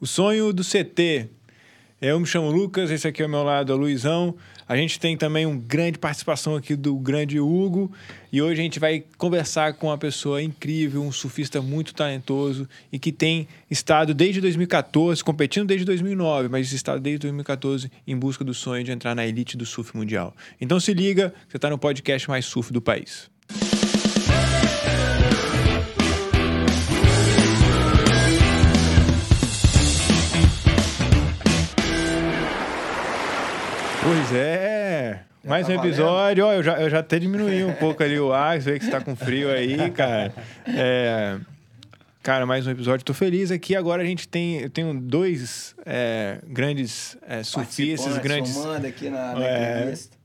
O sonho do CT. Eu me chamo Lucas, esse aqui ao meu lado é o Luizão. A gente tem também uma grande participação aqui do grande Hugo. E hoje a gente vai conversar com uma pessoa incrível, um surfista muito talentoso e que tem estado desde 2014, competindo desde 2009, mas estado desde 2014 em busca do sonho de entrar na elite do surf mundial. Então se liga, você está no podcast mais surf do país. Pois é. Mais tá um episódio. Ó, eu já, eu já até diminui um pouco ali o ar, você vê que você tá com frio aí, cara. É, cara, mais um episódio. Tô feliz aqui. Agora a gente tem. Eu tenho dois é, grandes é, surfistas, grandes. aqui na, na É. entrevista.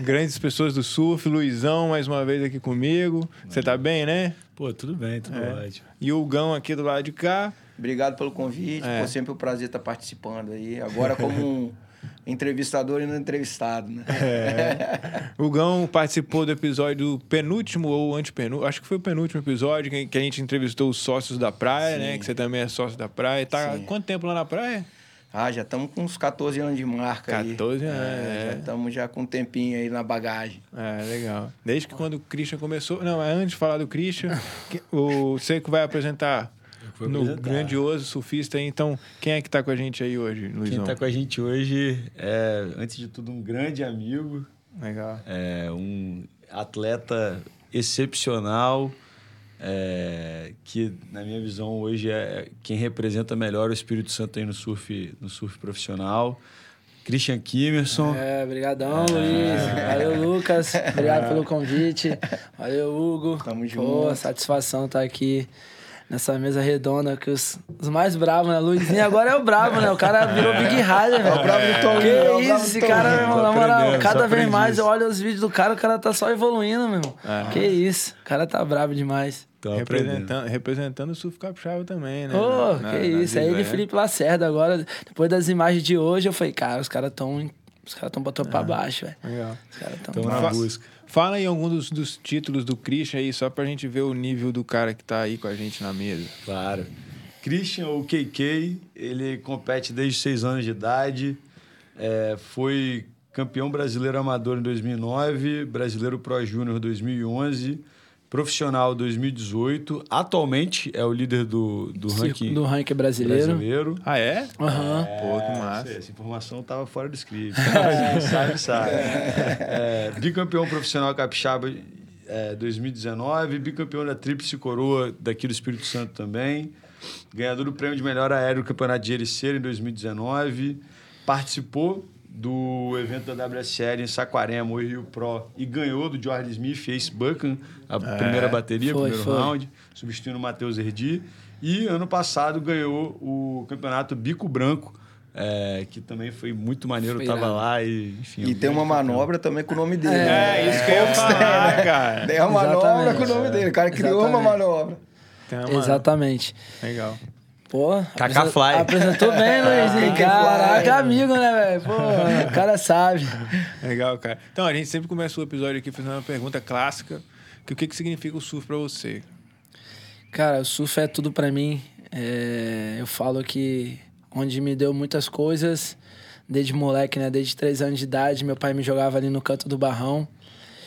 Grandes pessoas do surf. Luizão, mais uma vez aqui comigo. Você tá bem, né? Pô, tudo bem, tudo É. ótimo. E o Gão aqui do lado de cá. Obrigado pelo convite. É. Pô, sempre um prazer estar participando aí. Agora como um entrevistador e não entrevistado, né? É. O Gão participou do episódio penúltimo ou antepenúltimo, acho que foi o penúltimo episódio que, a gente entrevistou os sócios da praia, né? Sim. Que você também é sócio da praia. Tá há Sim. quanto tempo lá na praia? Ah, já estamos com uns 14 anos de marca aí. 14 anos, É, é. Já estamos já com um tempinho aí na bagagem. É, legal. Desde que quando o Christian começou. Não, é antes de falar do Christian, o, você que vai apresentar Que vou no apresentar. grandioso surfista. Então, quem é que tá com a gente aí hoje, Quem Luizão? tá com a gente hoje é, antes de tudo, um grande amigo, Legal. é, um atleta excepcional, é, que, na minha visão, hoje é quem representa melhor o Espírito Santo aí no surf, no surf profissional. Christian Kimerson. É, brigadão, Luiz. Valeu, Lucas. Obrigado pelo convite. Valeu, Hugo. Tamo Pô, junto. satisfação estar aqui nessa mesa redonda que os, os mais bravos, né? Luizinho agora é o bravo, né? O cara virou Big Rider, velho. É o bravo do Toninho, Que é isso, esse cara, meu irmão, na moral, cada vez mais isso. eu olho os vídeos do cara, o cara tá só evoluindo, meu irmão. Que isso, o cara tá bravo demais. Tô. Representando, representando o surf capixaba também, né? Ô, Na- que na- isso. na Aí ele e? Felipe Lacerda agora, depois das imagens de hoje, eu falei, cara, os caras tão. Os caras tão botando pra baixo, velho. Legal. Os caras tão. Estamos na busca. Fala aí algum dos, dos títulos do Christian aí, só pra gente ver o nível do cara que tá aí com a gente na mesa. Claro. Christian, o KK, ele compete desde 6 anos de idade, é, foi campeão brasileiro amador em 2009, brasileiro Pro Júnior 2011, profissional 2018, atualmente é o líder do, do ranking do ranking brasileiro. brasileiro. Ah, é? Aham. Pô, que É, massa. sei, Essa informação estava fora do script. Sabe, sabe. É, bicampeão profissional capixaba é, 2019, bicampeão da Tríplice Coroa daqui do Espírito Santo também, ganhador do prêmio de melhor aéreo do Campeonato de Ericeira em 2019, participou do evento da WSL em Saquarema, o Rio Pro, e ganhou do George Smith, Ace Buchan, a primeira bateria, Foi, primeiro foi. round, substituindo o Matheus Herdi. E ano passado ganhou o campeonato Bico Branco, é, que também foi muito maneiro. Foi Eu tava lá e, enfim. E tem uma manobra também com o nome dele. É, né? isso que eu ia falar, cara. Tem uma manobra Exatamente. com o nome dele. O cara criou uma Exatamente. manobra. Tem uma- Exatamente. Legal. Pô, apresen- Fly. Apresentou bem, Luizinho. Kaká Caraca, Fly. amigo, né, velho? Pô, o cara sabe. Legal, cara. Então, a gente sempre começa o episódio aqui fazendo uma pergunta clássica. Que o que, que significa o surf pra você? Cara, o surf é tudo pra mim. É, eu falo que onde me deu muitas coisas, desde moleque, né? Desde três anos de idade, meu pai me jogava ali no canto do barrão.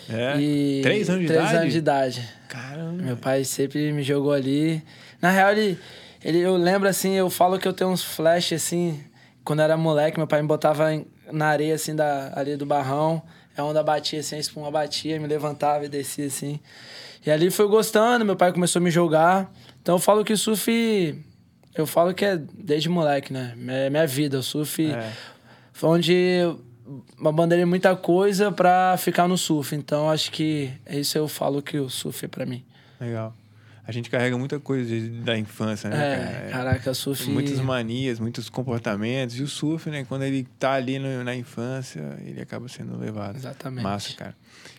É? E Três anos de três idade? anos de idade. Caramba. Meu pai sempre me jogou ali. Na real, ele, ele, eu lembro assim, eu falo que eu tenho uns flashes assim. Quando eu era moleque, meu pai me botava em- na areia assim da, ali do barrão. A onda batia assim, a espuma batia, me levantava e descia assim. E ali foi gostando, meu pai começou a me jogar. Então eu falo que o surf. Eu falo que é desde moleque, né? É minha vida. O surf É. foi onde eu abandonei muita coisa pra ficar no surf. Então acho que é isso eu falo que o surf é pra mim. Legal. A gente carrega muita coisa de- da infância, né, cara? É, caraca, surf. Muitas manias, muitos comportamentos. E o surf, né? Quando ele tá ali no- na infância, ele acaba sendo levado. Exatamente. Massa, cara.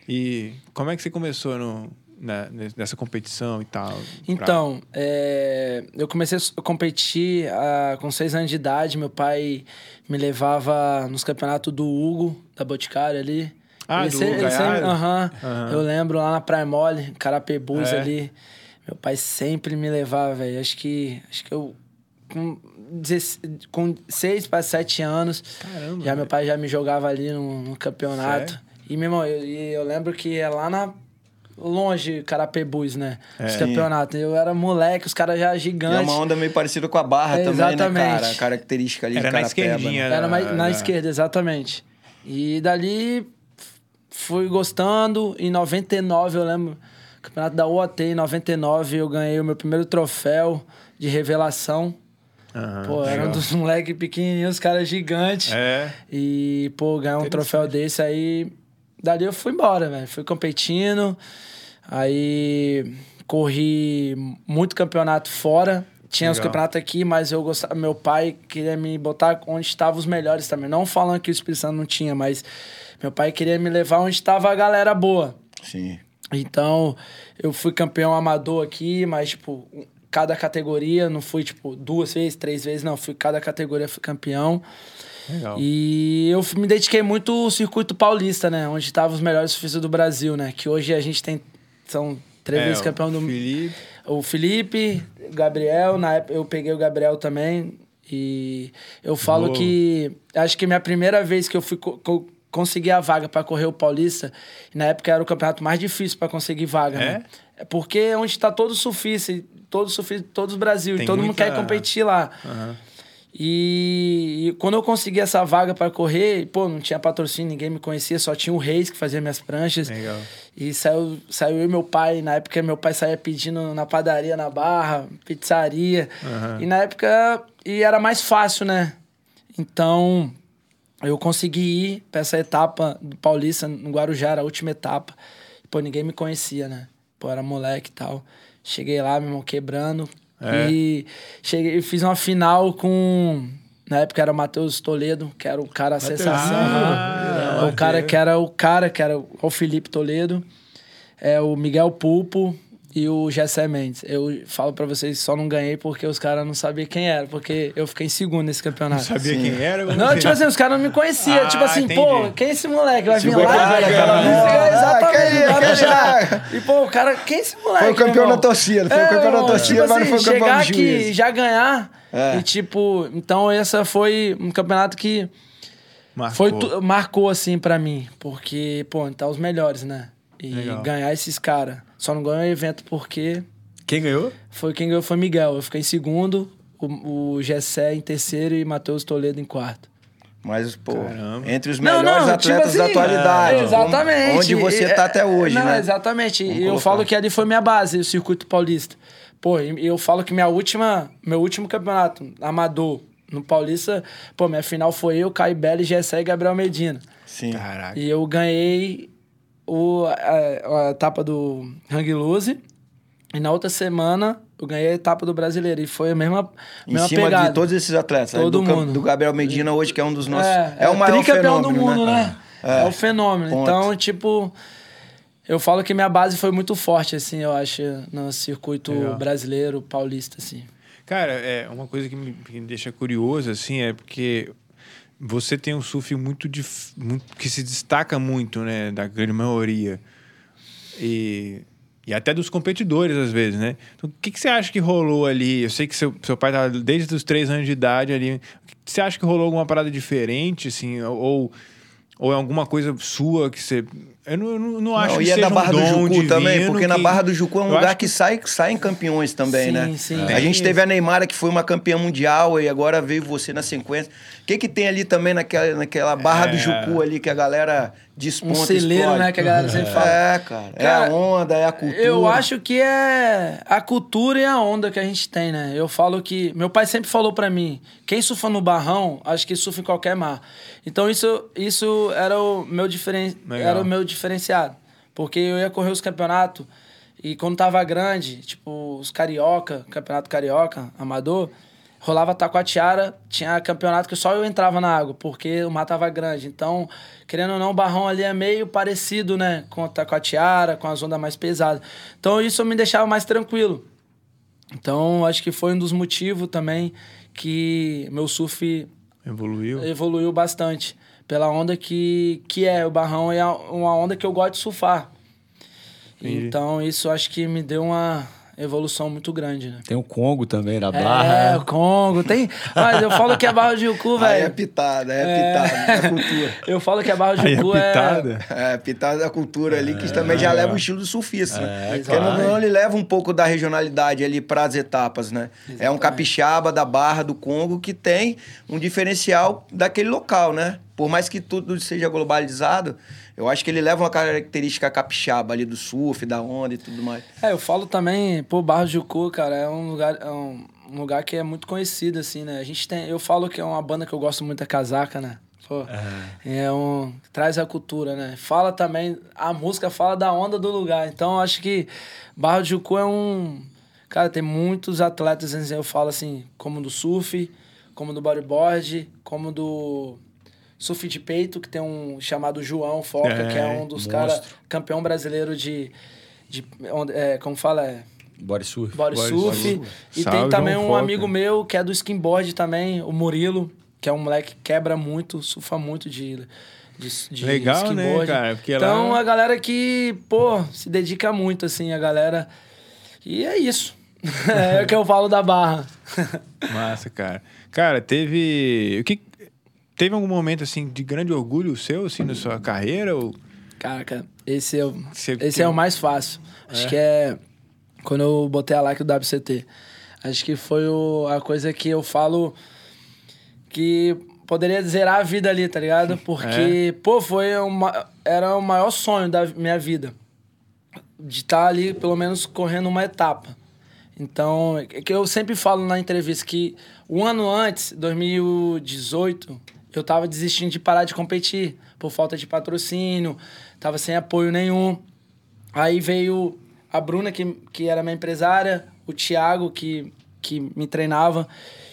E como é que você começou no, na- nessa competição e tal? Então, é, eu comecei a competir ah, com seis anos de idade. Meu pai me levava nos campeonatos do Hugo, da Boticário ali. Ah, Ele do sempre- ele Gaiado? sempre- aham. Aham. Eu lembro lá na Praia Mole, Carapebus É. ali. Meu pai sempre me levava, velho. Acho que, acho que eu com, 16 com 6 para 7 anos. Caramba, Já meu pai já me jogava ali no, no campeonato. Sério? E, meu irmão, eu, e eu lembro que é lá na. Longe, Carapebus, né? Os É. campeonatos. Eu era moleque, os caras já E é gigantes. uma onda meio parecida com a barra É, também, né, exatamente. cara? A característica ali Era de na Carapeba, esquerdinha, né? Era mais, na da- esquerda, exatamente. E dali fui gostando. Em 99, eu lembro, campeonato da UOT, em 99, eu ganhei o meu primeiro troféu de revelação. Aham, Pô, era um dos moleques pequenininhos, os caras gigantes. É. E, pô, ganhar um troféu desse aí. Dali eu fui embora, velho. Fui competindo. Aí corri muito campeonato fora. Tinha os Legal. campeonatos aqui, mas eu gostava. Meu pai queria me botar onde estavam os melhores também. Não falando que o Espírito Santo não tinha, mas meu pai queria me levar onde estava a galera boa. Sim. Então, eu fui campeão amador aqui, mas, tipo, cada categoria, não fui, tipo, duas vezes, três vezes, não. Fui cada categoria, fui campeão. Legal. E eu me dediquei muito ao circuito paulista, né? Onde estavam os melhores surfistas do Brasil, né? Que hoje a gente tem. São três É, vezes campeão do. Felipe. O Felipe, o Gabriel, na época eu peguei o Gabriel também. E eu falo Boa. que. Acho que minha primeira vez que eu fui. co- consegui a vaga para correr o Paulista, e na época era o campeonato mais difícil para conseguir vaga, né? É porque é onde está todo surfista, todo surfista, todos os Brasil, Tem e todo mundo muita- quer competir lá. Aham. E, e quando eu consegui essa vaga para correr, pô, não tinha patrocínio, ninguém me conhecia, só tinha o Reis que fazia minhas pranchas. Legal. E saiu, saiu eu e meu pai, na época meu pai saía pedindo na padaria, na barra, pizzaria. Aham. E na época, e era mais fácil, né? Então, eu consegui ir pra essa etapa do Paulista, no Guarujá, era a última etapa. Pô, ninguém me conhecia, né? Pô, era moleque e tal. Cheguei lá, meu irmão, quebrando. É. E cheguei, fiz uma final com... Na época era o Matheus Toledo, que era o cara a sensação. Ah, o cara que era o cara, que era o Felipe Toledo. É o Miguel Pulpo e o Gessé Mendes. Eu falo pra vocês, só não ganhei porque os caras não sabiam quem era, porque eu fiquei em segundo nesse campeonato. Sabia quem era? Não, tipo assim, os caras não me conheciam. Ah, tipo assim, entendi. pô, quem é esse moleque? Vai vir Tipo, lá? aquela ganhar. música. É, Exatamente. Ah, quem- quem. E, pô, o cara, quem é esse moleque? Foi o campeão da torcida, foi o campeão da torcida, tipo mas não assim, foi o campeão chegar do aqui já ganhar. É. E, tipo, então essa foi um campeonato que Marcou. foi tu- marcou, assim, pra mim. Porque, pô, tá os melhores, né? E Legal. ganhar esses caras. Só não ganhou o evento porque Quem ganhou? foi quem ganhou foi Miguel. Eu fiquei em segundo, o, o Gessé em terceiro e Matheus Toledo em quarto. Mas, pô, Caramba. entre os Não, melhores não, atletas tipo da assim, atualidade. é, exatamente. Onde você tá até hoje, não, né? Exatamente. Vamos E eu colocar. falo que ali foi minha base, o circuito paulista. Pô, e eu falo que minha última, meu último campeonato amador no Paulista, pô, minha final foi eu, Caio Belli, Gessé e Gabriel Medina. Sim. Caraca. E eu ganhei o, a, a etapa do Hang Loose. E na outra semana eu ganhei a etapa do brasileiro. E foi a mesma, Em mesma cima pegada. de todos esses atletas. né? Todo do, mundo. do Gabriel Medina hoje, que é um dos nossos... É, É, o maior tricampeão fenômeno, do mundo, né? É. É, o fenômeno. Ponto. Então, tipo, eu falo que minha base foi muito forte, assim, eu acho, no circuito Legal. brasileiro, paulista, assim. Cara, é uma coisa que me, que me deixa curioso, assim, é porque você tem um surf muito, dif- muito que se destaca muito, né, da grande maioria. E, e até dos competidores, às vezes, né? Então, o que, que você acha que rolou ali? Eu sei que seu, seu pai estava desde os três anos de idade ali. O que que você acha que rolou alguma parada diferente, assim? Ou, ou é alguma coisa sua que você... Eu não, eu não, não acho Não, que e é seja da Barra um do Jucu também, porque na que- Barra do Jucu é um Eu lugar acho que, sai, saem campeões também, Sim, né? sim, a tem gente teve a Neymara, que foi uma campeã mundial, e agora veio você na sequência. O que que tem ali também naquela, naquela Barra do É. Jucu ali, que a galera Um desponta, celeiro, explode? né, que a galera sempre fala. É, cara. É Cara, a onda, é a cultura. Eu acho que é a cultura e a onda que a gente tem, né? Eu falo que. Meu pai sempre falou pra mim: quem surfa no barrão, acho que surfa em qualquer mar. Então isso, isso era, o meu diferen... Legal. era o meu diferenciado. Porque eu ia correr os campeonatos e quando tava grande, tipo os carioca, campeonato carioca, amador, rolava taquatiara, tinha campeonato que só eu entrava na água, porque o mar tava grande. Então, querendo ou não, o barrão ali é meio parecido, né, com a taquatiara, com as ondas mais pesadas. Então, isso me deixava mais tranquilo. Então, acho que foi um dos motivos também que meu surf Evoluiu. evoluiu bastante. Pela onda que, que é. O barrão é uma onda que eu gosto de surfar. Entendi. Então, isso acho que me deu uma evolução muito grande, né? Tem o Congo também na É, Barra. o Congo. Tem. Mas eu falo que a Barra de Jucu, Aí é velho. pitada, é, pitada da cultura. Eu falo que a Barra de Aí é Jucu é. pitada. É, pitada da cultura ali, que também já leva o estilo do surfista. né? Porque claro. não, não, ele leva um pouco da regionalidade ali para as etapas, né? É um Exatamente. capixaba da Barra do Congo que tem um diferencial daquele local, né? Por mais que tudo seja globalizado, eu acho que ele leva uma característica capixaba ali do surf, da onda e tudo mais. É, eu falo também, pô, Barra de Jucu, cara, é um lugar, é um, lugar que é muito conhecido, assim, né? A gente tem. Eu falo que é uma banda que eu gosto muito da casaca, né? Pô, é um. Traz a cultura, né? Fala também. A música fala da onda do lugar. Então, eu acho que Barra de Jucu é um. Cara, tem muitos atletas, assim, eu falo assim, como do surf, como do bodyboard, como do surf de peito, que tem um chamado João Foca, É, que é um dos caras, campeão brasileiro de. de onde- é, como fala? É, Body surf. body Body surf. surf. E Salve, tem também João um Foca. amigo meu que é do skimboard também, o Murilo, que é um moleque que quebra muito, surfa muito de, de, de Legal, né, cara? Porque então, lá- a galera que, pô, se dedica muito, assim, a galera. E é isso. é o que eu falo da barra. Massa, cara. Cara, teve. O que. Teve algum momento assim de grande orgulho seu, assim, na sua carreira? Ou... Caraca, esse é, o- esse tem- é o mais fácil. Acho que é quando eu botei a like do WCT. Acho que foi o- a coisa que eu falo que poderia zerar a vida ali, tá ligado? Porque, pô, foi uma, era o maior sonho da minha vida. De estar ali, pelo menos, correndo uma etapa. Então, é que eu sempre falo na entrevista que um ano antes, 2018, eu tava desistindo de parar de competir por falta de patrocínio, tava sem apoio nenhum. Aí veio a Bruna, que, que era minha empresária, o Thiago, que, que me treinava.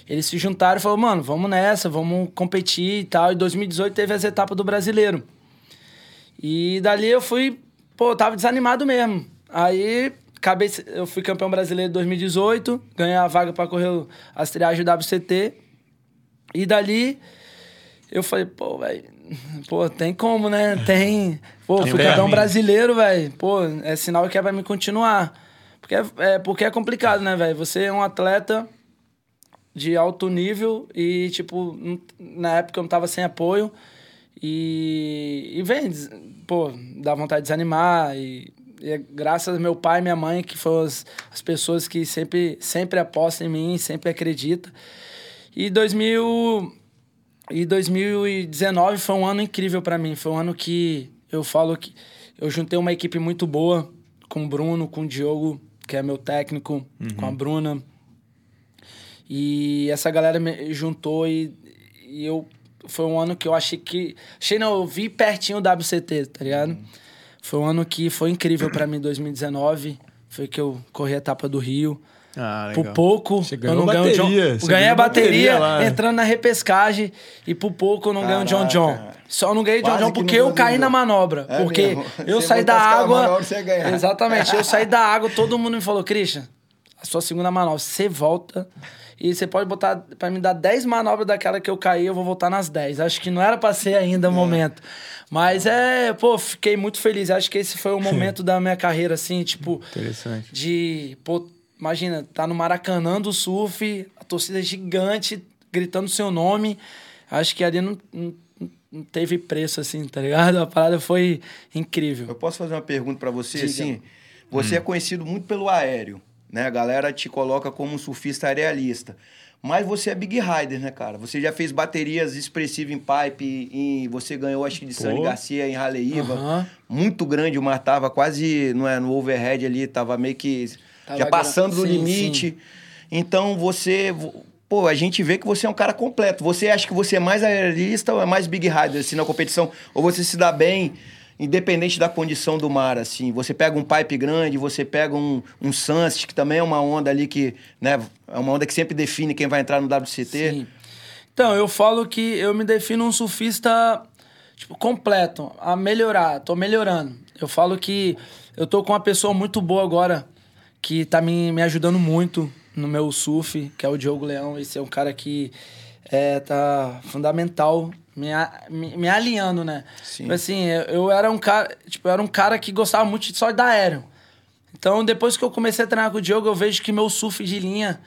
Eles se juntaram e falaram, mano, vamos nessa, vamos competir e tal. E 2018 teve as etapas do brasileiro. E dali eu fui, pô, eu tava desanimado mesmo. Aí acabei, eu fui campeão brasileiro em 2018, ganhei a vaga para correr as triagens do WCT. E dali eu falei, pô, velho, pô, tem como, né? Tem. Pô, Tem fui campeão brasileiro, velho. Pô, é sinal que é pra me continuar. Porque é, é- porque é complicado, né, velho? Você é um atleta de alto nível e, tipo, na época eu não tava sem apoio. E, e vem, pô, dá vontade de desanimar. E, e é graças ao meu pai e minha mãe, que foram as, as pessoas que sempre, sempre apostam em mim, sempre acreditam. E 2000, e 2019 foi um ano incrível para mim. Foi um ano que eu falo que eu juntei uma equipe muito boa com o Bruno, com o Diogo, que é meu técnico, com a Bruna. E essa galera me juntou e, e eu foi um ano que eu achei que achei não, eu vi pertinho do WCT, tá ligado? Foi um ano que foi incrível para mim 2019, foi que eu corri a etapa do Rio. Ah, Por pouco, Você eu não ganho o John. bateria, você Ganhei ganhou a bateria, bateria lá. entrando na repescagem e por pouco eu não ganho o John John. Só não ganhei o John John que porque eu caí na manobra. É porque mesmo. eu Você saí da água. manobra, você ia ganhar. Exatamente. Eu saí da água, todo mundo me falou, Christian, a sua segunda manobra, você volta. E você pode botar pra me dar 10 manobras daquela que eu caí, eu vou voltar nas 10. Acho que não era pra ser ainda o momento. Mas é, pô, fiquei muito feliz. Acho que esse foi o momento da minha carreira, assim, tipo, Interessante. de, pô, imagina, tá no Maracanã do surf, a torcida gigante gritando seu nome. Acho que ali não, não, não teve preço, assim, tá ligado? A parada foi incrível. Eu posso fazer uma pergunta para você? Diga. Assim, você é conhecido muito pelo aéreo, né? A galera te coloca como um surfista arealista. Mas você é big rider, né, cara? Você já fez baterias expressivas em pipe, em, você ganhou, acho que de Sani Pô. Garcia em Raleiva. Aham. Muito grande, o mar tava quase não é, no overhead ali, tava meio que Tava já passando do sim, limite. Então você. Pô, a gente vê que você é um cara completo. Você acha que você é mais aerista ou é mais big rider, assim, na competição? Ou você se dá bem, independente da condição do mar, assim? Você pega um pipe grande, você pega um, um sunset, que também é uma onda ali que, né, é uma onda que sempre define quem vai entrar no WCT. Sim. Então, eu falo que eu me defino um surfista tipo, completo, a melhorar, tô melhorando. Eu falo que eu tô com uma pessoa muito boa agora, que tá me, me ajudando muito no meu surf, que é o Diogo Leão. Esse é um cara que é, tá fundamental, me, me, me alinhando, né? Sim. Tipo assim, eu, eu era um cara, tipo, era um cara que gostava muito de só dar aéreo. Então, depois que eu comecei a treinar com o Diogo, eu vejo que meu surf de linha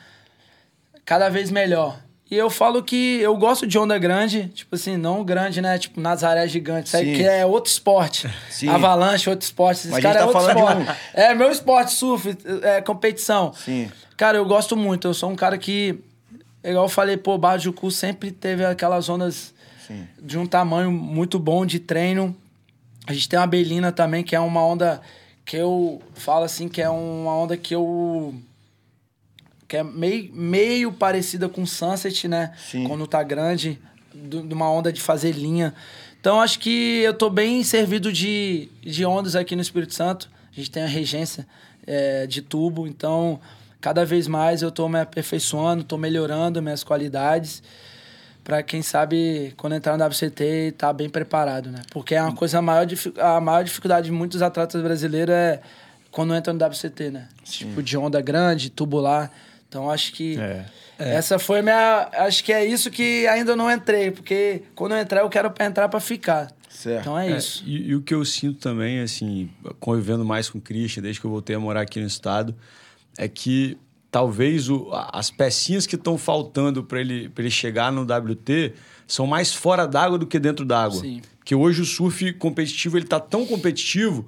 cada vez melhor. E eu falo que eu gosto de onda grande, tipo assim, não grande, né? Tipo, Nazaré gigante. Isso aí que é outro esporte. Sim. Avalanche, outro esporte. Esse Mas a cara gente é tá outro falando esporte. de É meu esporte, surf, é competição. Sim. Cara, eu gosto muito. Eu sou um cara que, igual eu falei, pô, Barra de Jucu sempre teve aquelas ondas Sim. de um tamanho muito bom de treino. A gente tem uma Belina também, que é uma onda que eu falo assim, que é uma onda que eu. Que é meio, meio parecida com Sunset, né? Sim. Quando tá grande, de uma onda de fazer linha. Então acho que eu tô bem servido de, de ondas aqui no Espírito Santo. A gente tem a regência é, de tubo, então cada vez mais eu tô me aperfeiçoando, tô melhorando minhas qualidades para quem sabe quando entrar no WCT tá bem preparado, né? Porque é uma coisa a maior a maior dificuldade de muitos atletas brasileiros é quando entra no WCT, né? Tipo de onda grande, tubular. Então acho que É. essa foi a minha, acho que é isso que ainda não entrei, porque quando eu entrar eu quero pra entrar para ficar. Certo. Então é, É, isso. e, e o que eu sinto também, assim, convivendo mais com o Christian, desde que eu voltei a morar aqui no estado, é que talvez o- as pecinhas que estão faltando para ele, pra ele chegar no WT são mais fora d'água do que dentro d'água. Sim. Porque hoje o surf competitivo ele tá tão competitivo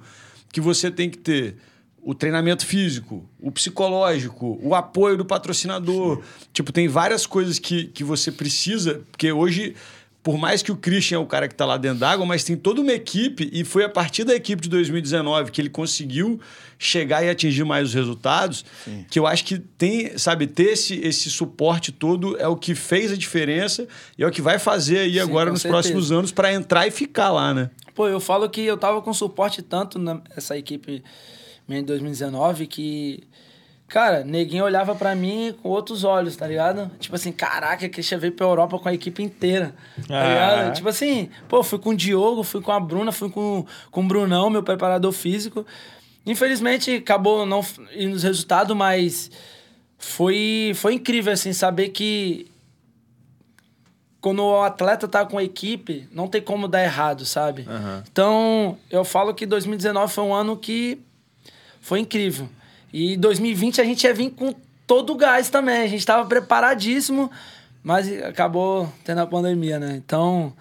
que você tem que ter o treinamento físico, o psicológico, o apoio do patrocinador. Tipo, tem várias coisas que, que você precisa, porque hoje, por mais que o Christian é o cara que tá lá dentro d'água, mas tem toda uma equipe, e foi a partir da equipe de 2019 que ele conseguiu chegar e atingir mais os resultados, que eu acho que tem, sabe, ter esse, esse suporte todo é o que fez a diferença e é o que vai fazer aí Sim, agora nos certeza. próximos anos para entrar e ficar lá, né? Pô, eu falo que eu tava com suporte tanto nessa equipe minha em 2019 que. Cara, neguinho olhava pra mim com outros olhos, tá ligado? Tipo assim, caraca, Christian veio pra Europa com a equipe inteira, tá Ah. ligado? Tipo assim, pô, fui com o Diogo, fui com a Bruna, fui com, com o Brunão, meu preparador físico. Infelizmente, acabou não indo os resultados, mas foi, foi incrível, assim, saber que quando o atleta tá com a equipe, não tem como dar errado, sabe? Então, eu falo que 2019 foi um ano que foi incrível. E 2020 a gente ia vir com todo o gás também. A gente tava preparadíssimo, mas acabou tendo a pandemia, né? Então,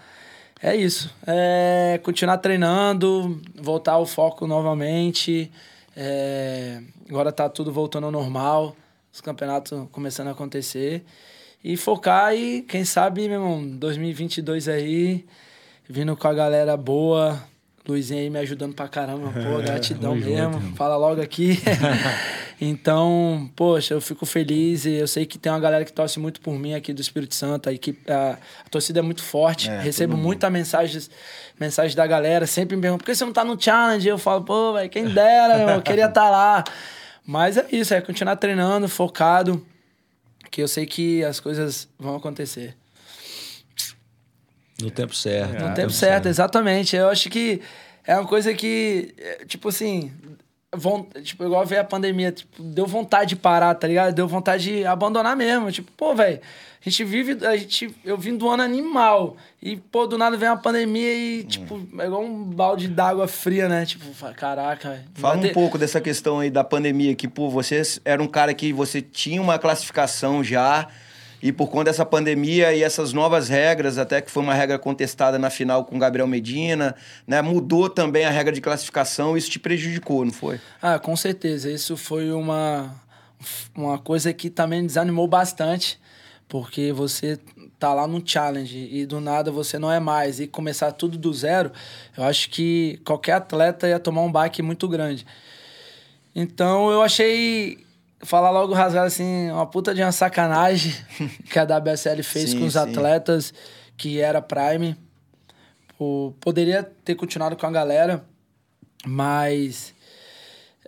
é isso. É continuar treinando, voltar ao foco novamente. É, agora tá tudo voltando ao normal. Os campeonatos começando a acontecer. E focar e, quem sabe, meu irmão, 2022 aí, vindo com a galera boa. Luizinho aí me ajudando pra caramba. Pô, gratidão Tamo junto, mesmo. irmão. Fala logo aqui. então, poxa, eu fico feliz e eu sei que tem uma galera que torce muito por mim aqui do Espírito Santo. A, equipe, a, a torcida é muito forte. É, Recebo muita mensagens, mensagem da galera. Sempre me perguntam, por que você não tá no challenge? Eu falo, pô, velho, quem dera, meu, eu queria estar lá. Mas é isso, é continuar treinando, focado, que eu sei que as coisas vão acontecer. No tempo certo. No tempo certo, exatamente. Eu acho que é uma coisa que, é, tipo assim, von- tipo, igual veio a pandemia, tipo, deu vontade de parar, tá ligado? Deu vontade de abandonar mesmo. Tipo, pô, velho, a gente vive, a gente, eu vim do ano animal. E, pô, do nada vem uma pandemia e, tipo, é igual um balde d'água fria, né? Tipo, caraca. Fala um ter- pouco dessa questão aí da pandemia, que, pô, você era um cara que você tinha uma classificação já, e por conta dessa pandemia e essas novas regras, até que foi uma regra contestada na final com Gabriel Medina, né? Mudou também a regra de classificação, isso te prejudicou, não foi? Ah, com certeza. Isso foi uma, uma coisa que também desanimou bastante, porque você tá lá no challenge e do nada você não é mais e começar tudo do zero, eu acho que qualquer atleta ia tomar um baque muito grande. Então eu achei, falar logo rasgado assim, uma puta de uma sacanagem que a WSL fez Sim, com os sim. atletas, que era Prime. Pô, poderia ter continuado com a galera, mas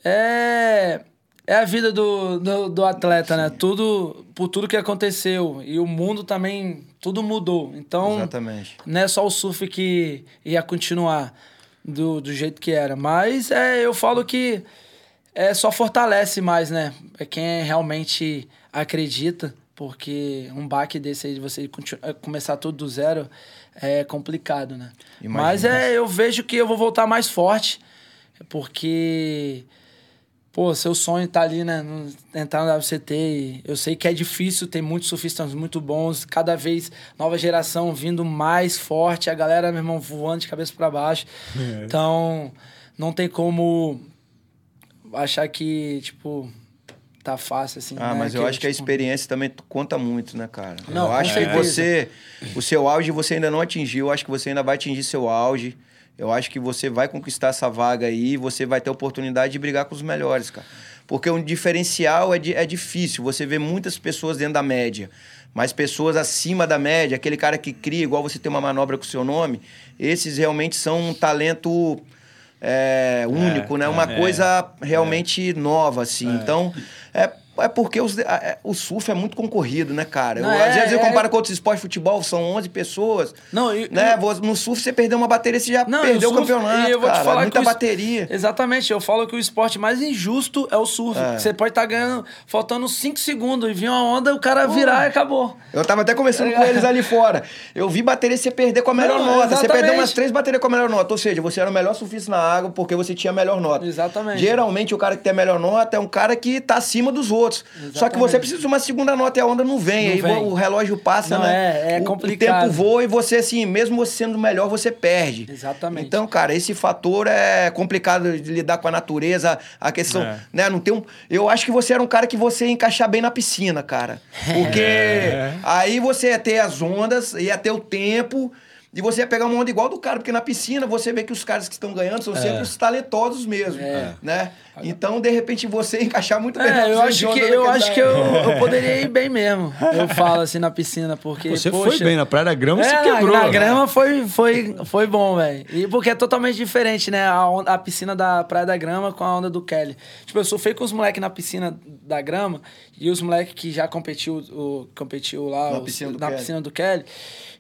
é, é a vida do, do, do atleta, né? Tudo, por tudo que aconteceu. E o mundo também, tudo mudou. Então, Exatamente. não é só o surf que ia continuar do, do jeito que era. Mas é, eu falo que é, só fortalece mais, né? É quem realmente acredita, porque um baque desse aí de você é, começar tudo do zero é complicado, né? Imagina. Mas é, eu vejo que eu vou voltar mais forte, porque pô, seu sonho tá ali, né? Entrar no WCT. E eu sei que é difícil, tem muitos surfistas muito bons, cada vez nova geração vindo mais forte, a galera, meu irmão, voando de cabeça para baixo. Então, não tem como achar que, tipo, tá fácil assim. Ah, né? mas eu acho que a tipo, experiência também conta muito, né, cara? Não, eu acho que certeza. você, o seu auge você ainda não atingiu, eu acho que você ainda vai atingir seu auge. Eu acho que você vai conquistar essa vaga aí, você vai ter a oportunidade de brigar com os melhores, cara. Porque um diferencial é, di- é difícil, você vê muitas pessoas dentro da média, mas pessoas acima da média, aquele cara que cria, igual você tem uma manobra com o seu nome, esses realmente são um talento é, único, né? Uma é, coisa realmente nova, assim. Então, é, é porque os- a- é, o surf é muito concorrido, né, cara? Eu- Não, às é- vezes eu é- comparo com outros esportes de futebol, são 11 pessoas. Não, né? Vo- No surf, você perdeu uma bateria, você já Não, perdeu o, surf- campeonato, e eu vou cara. te falar Muita que o bateria. Exatamente, eu falo que o esporte mais injusto é o surf. É. Você pode estar ganhando, faltando 5 segundos e vir uma onda, o cara virar e acabou. Eu tava até conversando com eles ali fora. Eu vi bateria você perder com a melhor Não, nota. Você exatamente. perdeu umas três baterias com a melhor nota. Ou seja, você era o melhor surfista na água porque você tinha a melhor nota. Exatamente. Geralmente, o cara que tem a melhor nota é um cara que tá acima dos outros. Só que Exatamente. você precisa de uma segunda nota e a onda não vem. Não aí vem. o relógio passa, Não, né? é- é O- complicado. O tempo voa e você, assim, mesmo você sendo melhor, você perde. Exatamente. Então, cara, esse fator é complicado de lidar com a natureza, a questão, É. né? Não tem um. Eu acho que você era um cara que você ia encaixar bem na piscina, cara. Porque É. aí você ia ter as ondas, ia ter o tempo. E você ia pegar uma onda igual do cara, porque na piscina você vê que os caras que estão ganhando são sempre os talentosos mesmo, né? Então, de repente, você encaixar muito bem na É, eu piscina acho de que, eu, acho que eu, eu poderia ir bem mesmo. Eu falo assim na piscina, porque. Você poxa, foi bem na Praia da Grama, É, você na- quebrou. Na, grama foi, foi, foi bom, velho. E porque é totalmente diferente, né? A, onda- a piscina da Praia da Grama com a onda do Kelly. Tipo, eu surfei com os moleques na piscina da grama e os moleques que já competiu, o, competiu lá Na os- piscina do na Kelly. piscina do Kelly.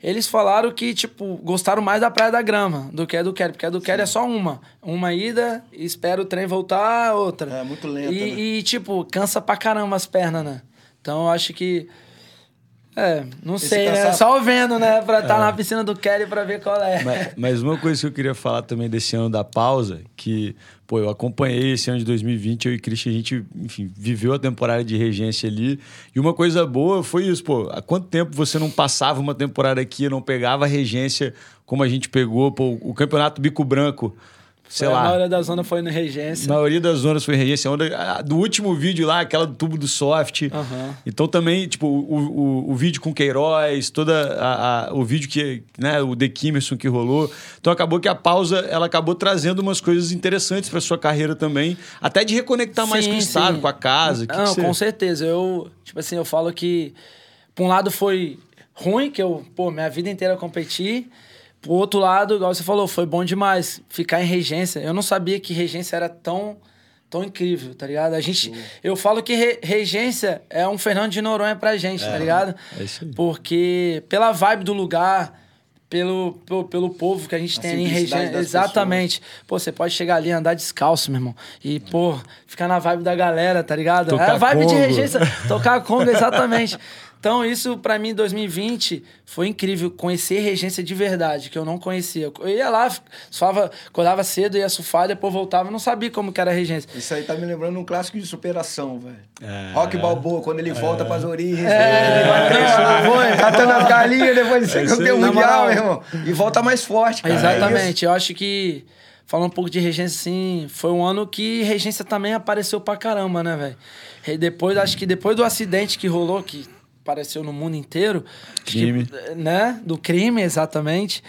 Eles falaram que, tipo, gostaram mais da Praia da Grama do que a do Kelly. Porque a do Kelly é só uma. Uma ida, espera o trem voltar, outra. É, muito lenta, E, né? e, tipo, cansa pra caramba as pernas, né? Então eu acho que. É, não Esse sei, né? cansaço- Só vendo, né? Pra estar na piscina do Kelly pra ver qual é. Mas, mas uma coisa que eu queria falar também desse ano da pausa, que, pô, eu acompanhei esse ano de 2020, eu e Christian, a gente, enfim, viveu a temporada de regência ali. E uma coisa boa foi isso, pô, há quanto tempo você não passava uma temporada aqui não pegava a regência como a gente pegou, pô, o campeonato bico branco, sei a lá. maioria da zona foi no Regência. A maioria das zonas foi regência. A onda, a- do último vídeo lá, aquela do tubo do soft. Aham. Então também, tipo, o, o, o vídeo com Queiroz, toda a, a- o vídeo que, né, o The Kimerson que rolou. Então acabou que a pausa, ela acabou trazendo umas coisas interessantes para sua carreira também, até de reconectar mais Sim, com o estado, sim. com a casa. Que Não, que você- com certeza. Eu, tipo assim, eu falo que, por um lado, foi ruim, que eu, pô, minha vida inteira competi. Por outro lado, igual você falou, foi bom demais ficar em regência. Eu não sabia que regência era tão, tão incrível, tá ligado? A gente, eu falo que re- regência é um Fernando de Noronha pra gente, tá ligado? é isso aí. Porque pela vibe do lugar, pelo, pelo, pelo povo que a gente A tem ali em regência. Exatamente. Pô, você pode chegar ali e andar descalço, meu irmão. E, pô, ficar na vibe da galera, tá ligado? Tocar é a vibe de Congo. regência. Tocar Congo, exatamente. Então, isso pra mim, em 2020, foi incrível. Conhecer regência de verdade, que eu não conhecia. Eu ia lá, falava, acordava cedo, ia surfar, depois voltava, não sabia como que era a regência. Isso aí tá me lembrando um clássico de superação, velho. É. Rock Balboa, quando ele volta pras origens. É, ele vai foi. catando as galinhas, depois de ser É isso campeão mundial, meu irmão. E volta mais forte, cara. É. Exatamente. Eu acho que, falando um pouco de regência, assim, foi um ano que regência também apareceu pra caramba, né, velho? E Depois, acho que depois do acidente que rolou, que apareceu no mundo inteiro. acho que, Crime. né? Do crime, exatamente.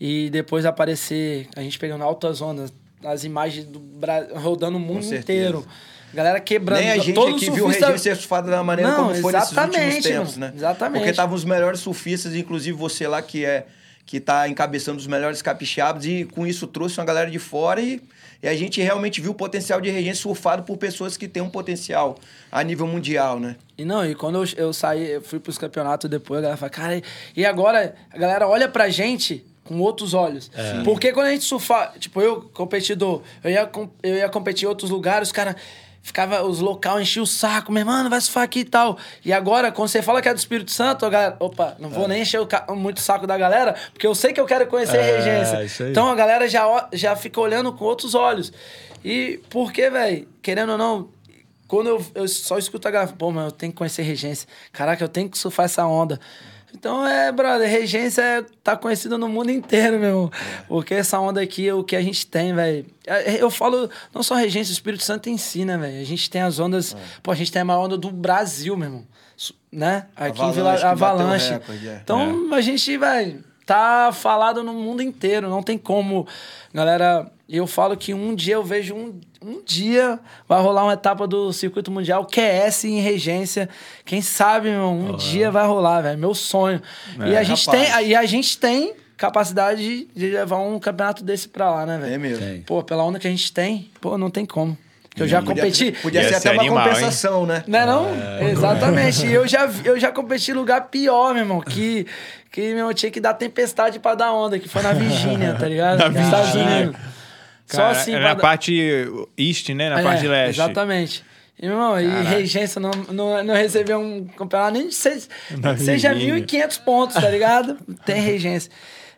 E depois aparecer, a gente pegando altas ondas, as imagens do Bra... rodando o mundo inteiro. Galera quebrando. Nem a gente todo aqui viu o surfista- regime ser surfado da maneira Não, como foi nesses últimos exatamente, tempos, né? Exatamente. Porque estavam os melhores surfistas, inclusive você lá que é que tá encabeçando os melhores capixabas e com isso trouxe uma galera de fora e, e a gente realmente viu o potencial de regência surfado por pessoas que têm um potencial a nível mundial, né? E não, e quando eu, eu saí, eu fui pros campeonatos depois, a galera fala, cara, e agora a galera olha pra gente com outros olhos. Porque quando a gente surfa, tipo, eu, competidor, eu ia, eu ia competir em outros lugares, os caras, ficava, os local enchiam o saco, meu mano, vai surfar aqui e tal. E agora, quando você fala que é do Espírito Santo, a galera, opa, não vou nem encher o muito o saco da galera, porque eu sei que eu quero conhecer É, regência. isso aí. Então a galera já, já fica olhando com outros olhos. E porque, velho, querendo ou não, quando eu, eu só escuto a galera, pô, mas eu tenho que conhecer regência. Caraca, eu tenho que surfar essa onda. Então é, brother, regência é, tá conhecida no mundo inteiro, meu irmão. Porque essa onda aqui é o que a gente tem, velho. É, Eu falo, não só regência, o Espírito Santo em si, né, velho? A gente tem as ondas. Pô, a gente tem a maior onda do Brasil, meu irmão. Né? Aqui em Vila Avalanche, Avalanche. recorde, é. Então a gente, velho, tá falado no mundo inteiro. Não tem como. Galera, eu falo que um dia eu vejo um, um dia vai rolar uma etapa do circuito mundial QS em regência. Quem sabe, meu, irmão, um dia vai rolar, velho. Meu sonho. e a gente Rapaz. tem, e a gente tem capacidade de, levar um campeonato desse pra lá, né, velho? É mesmo. Pô, pela onda que a gente tem, pô, não tem como. Eu já Podia- competi. Podia Ia ser ser até uma animal, hein? compensação, né? Não é não? Exatamente. E eu já, eu já competi em lugar pior, meu irmão. Que, que meu, irmão, tinha que dar tempestade pra dar onda, que foi na Virgínia, tá ligado? Na Nos Estados Virgínia. Unidos. Só assim, é pra na dar- parte east, né? Na É, parte leste. Exatamente. Irmão, e regência não, não, não recebeu um campeonato nem de seis, seja Virgínia. 1.500 pontos, tá ligado? Tem regência.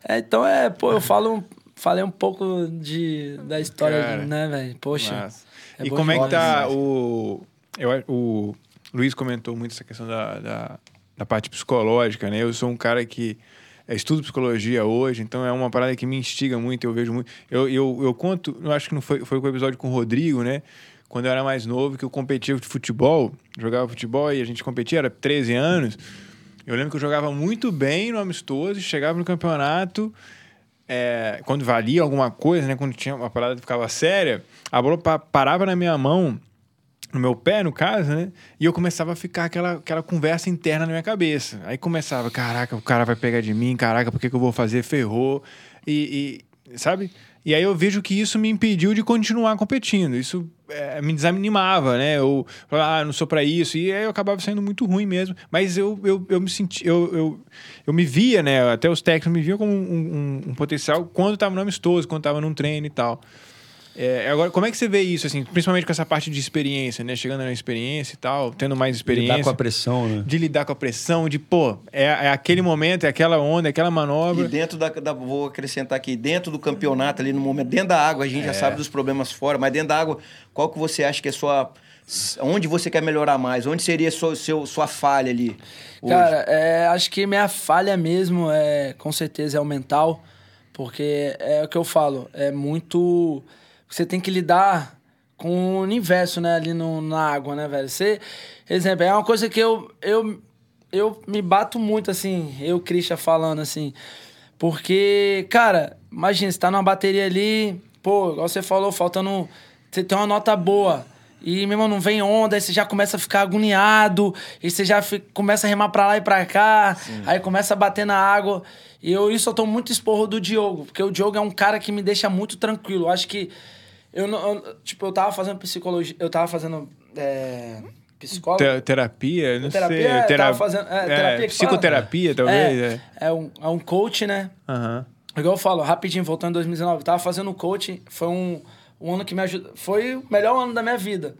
É, então, é, pô, eu falo, falei um pouco de, da história, Cara, né, velho? Poxa. Massa. É e como é que tá demais. o. Eu, o Luiz comentou muito essa questão da, da, da parte psicológica, né? Eu sou um cara que é, estudo psicologia hoje, então é uma parada que me instiga muito, eu vejo muito. Eu, eu, eu conto, eu acho que não foi, foi com o episódio com o Rodrigo, né? Quando eu era mais novo, que eu competia de futebol, jogava futebol e a gente competia, era 13 anos. Eu lembro que eu jogava muito bem no amistoso, chegava no campeonato, é, quando valia alguma coisa, né? Quando tinha uma parada que ficava séria, a bola pa- parava na minha mão, no meu pé, no caso, né? E eu começava a ficar aquela, aquela conversa interna na minha cabeça. Aí começava, caraca, o cara vai pegar de mim, caraca, por que, que eu vou fazer? Ferrou. E, e- sabe? E aí eu vejo que isso me impediu de continuar competindo. Isso é, me desanimava, né? Eu ah, não sou pra isso. E aí eu acabava saindo muito ruim mesmo. Mas eu, eu, eu me senti, eu, eu, eu me via, né? Até os técnicos me viam como um, um- um potencial quando tava no amistoso, quando tava num treino e tal. É, agora, como é que você vê isso, assim, principalmente com essa parte de experiência, né? Chegando na experiência e tal, tendo mais experiência. Lidar com a pressão, né? De lidar com a pressão, de, pô, é, é aquele momento, é aquela onda, é aquela manobra. E dentro da, da- Vou acrescentar aqui, dentro do campeonato, ali no momento, dentro da água, a gente É. já sabe dos problemas fora, mas dentro da água, qual que você acha que é sua. Onde você quer melhorar mais? Onde seria sua, seu, sua falha ali? hoje? Cara, é, acho que minha falha mesmo é, com certeza, é o mental, porque é o que eu falo, é muito. Você tem que lidar com o universo, né, ali no, na água, né, velho? Você, exemplo, é uma coisa que eu, eu, eu me bato muito, assim, eu, Christian, falando assim, porque, cara, imagina, você tá numa bateria ali, pô, igual você falou, faltando. Você tem uma nota boa. E, meu irmão, não vem onda, aí você já começa a ficar agoniado, e você já fi- começa a remar pra lá e pra cá, aí começa a bater na água. E eu, isso eu tô muito esporro do Diogo, porque o Diogo é um cara que me deixa muito tranquilo. Eu acho que. Eu não. eu- tipo, eu tava fazendo psicologia. Eu tava fazendo. É, psicólogo. Te- terapia, não Terapia, sei. é, tera- tava fazendo- é, terapia que fala? psicoterapia, talvez. É, é um, é um coach, né? Aham. Igual eu falo, rapidinho, voltando em 2019, eu tava fazendo coaching, foi um, um ano que me ajudou. Foi o melhor ano da minha vida.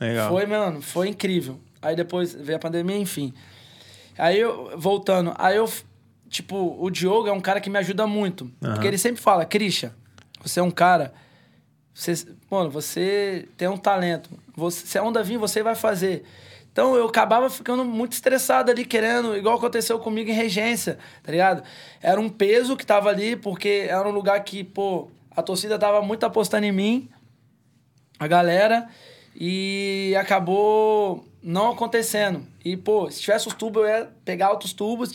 Legal. Foi, mano, foi incrível. Aí depois veio a pandemia, enfim. Aí eu, voltando, aí eu, tipo, o Diogo é um cara que me ajuda muito. Porque ele sempre fala, Christian, você é um cara. Você, mano, você tem um talento. Você, se a onda vir, você vai fazer. Então eu acabava ficando muito estressado ali, querendo, igual aconteceu comigo em regência, tá ligado? Era um peso que tava ali, porque era um lugar que, pô, a torcida tava muito apostando em mim, a galera, e acabou não acontecendo. E, pô, se tivesse os tubos, eu ia pegar outros tubos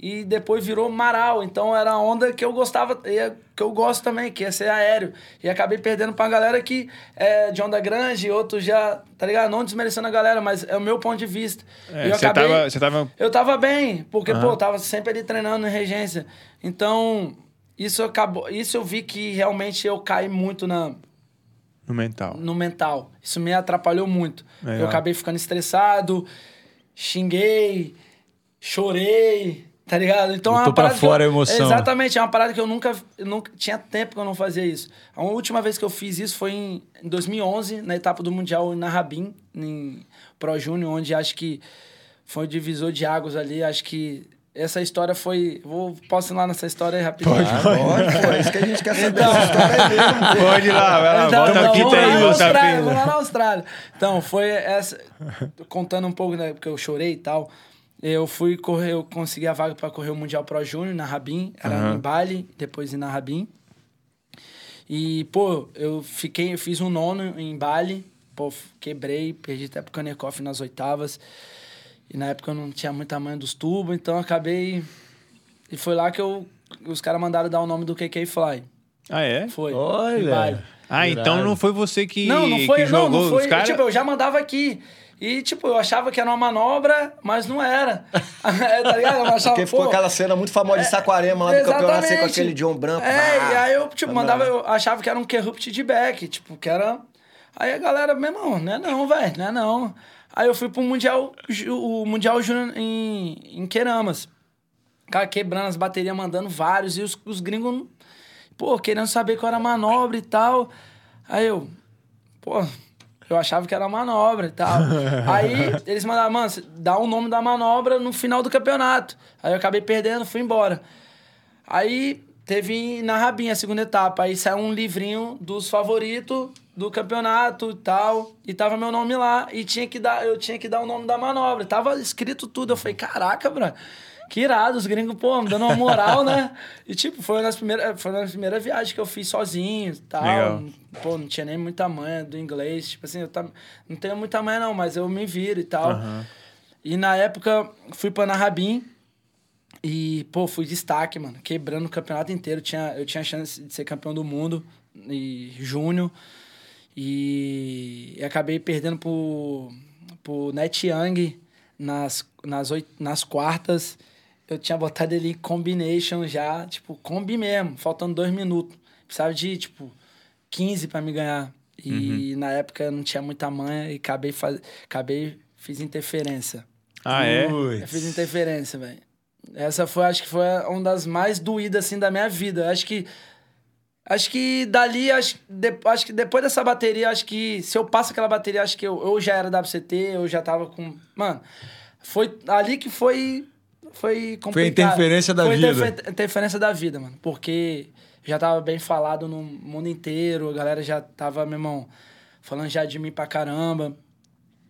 e depois virou maral. Então era a onda que eu gostava, que eu gosto também, que ia ser aéreo. E acabei perdendo pra galera que é de onda grande, outros já, tá ligado? Não desmerecendo a galera, mas é o meu ponto de vista. É, eu você, acabei- tava, você tava. eu tava bem, porque, Aham. pô, eu tava sempre ali treinando em regência. Então, isso acabou. Isso eu vi que realmente eu caí muito na, No mental. no mental. Isso me atrapalhou muito. Legal. Eu acabei ficando estressado, xinguei, chorei. Tá ligado? Então Botou é uma pra fora eu- a emoção. Exatamente, é uma parada que eu nunca, eu nunca. Tinha tempo que eu não fazia isso. A última vez que eu fiz isso foi em, em 2011, na etapa do Mundial na Rabin, em Pro Júnior, onde acho que foi o divisor de águas ali. Acho que essa história foi. Vou, posso ir lá nessa história aí rapidinho? Pode, pô, é isso que a gente quer saber. História é mesmo. Pode ir lá, vai lá, Então, kit vamos lá aí, na meu Austrália, tapinha. vamos lá na Austrália. Então, foi essa. Contando um pouco, né? Porque eu chorei e tal. Eu fui correr, eu consegui a vaga para correr o Mundial Pro Júnior na Rabin. Era Aham. em Bali, depois ir na Rabin. E, pô, eu fiquei, eu fiz um nono em Bali. Pô, quebrei, perdi até pro Kanekoff nas oitavas. E na época eu não tinha muito tamanho dos tubos, então eu acabei. E foi lá que eu, os caras mandaram dar o nome do KK Fly. Ah, é? Foi. Olha. Ah, então Irado. não foi você que, Não, não foi, que não, jogou não foi. os caras? Tipo, eu já mandava aqui. E, tipo, eu achava que era uma manobra, mas não era. É, tá ligado? Eu achava, Porque ficou pô, aquela cena muito famosa de Saquarema lá do campeonato, assim, com Exatamente. aquele John Branco. É, Ah, e aí eu, tipo, também. mandava, eu achava que era um Kerupt de back, tipo, que era. Aí a galera, meu irmão, não é não, velho, não é não. Aí eu fui pro Mundial, o Mundial Júnior em, em Queramas. Cara, quebrando as baterias, mandando vários, e os, os gringos, pô, querendo saber qual era a manobra e tal. Aí eu, pô, eu achava que era manobra e tal. Aí eles mandaram, mano, dá o nome da manobra no final do campeonato. Aí eu acabei perdendo, fui embora. Aí teve na Rabinha a segunda etapa. Aí saiu um livrinho dos favoritos do campeonato e tal. E tava meu nome lá. E tinha que dar, eu tinha que dar o nome da manobra. Tava escrito tudo. Eu falei, caraca, bro. Que irado, os gringos, pô, me dando uma moral, né? E, tipo, foi uma das primeiras, foi uma das primeiras viagens que eu fiz sozinho e tal. Legal. Pô, não tinha nem muita manha do inglês. Tipo assim, eu tam- não tenho muita manha, não, mas eu me viro e tal. E na época, fui pra Narrabim. E, pô, fui destaque, mano. Quebrando o campeonato inteiro. Tinha, eu tinha chance de ser campeão do mundo em junho. E, e acabei perdendo pro, pro Net Young nas, nas, oit, nas quartas. Eu tinha botado ele em combination já, tipo, combi mesmo, faltando dois minutos. Precisava de, tipo, 15 pra me ganhar. E na época eu não tinha muita manha e acabei, faz... acabei fiz interferência. Ah, é? Eu fiz interferência, velho. Essa foi, acho que foi uma das mais doídas, assim, da minha vida. Acho que. Acho que dali, acho, de- acho que depois dessa bateria, acho que se eu passo aquela bateria, acho que eu, eu já era WCT, eu já tava com. Mano, foi ali que foi. Foi complicado. interferência da Foi vida. interfe- interferência da vida, mano. Porque já tava bem falado no mundo inteiro, a galera já tava, meu irmão, falando já de mim pra caramba.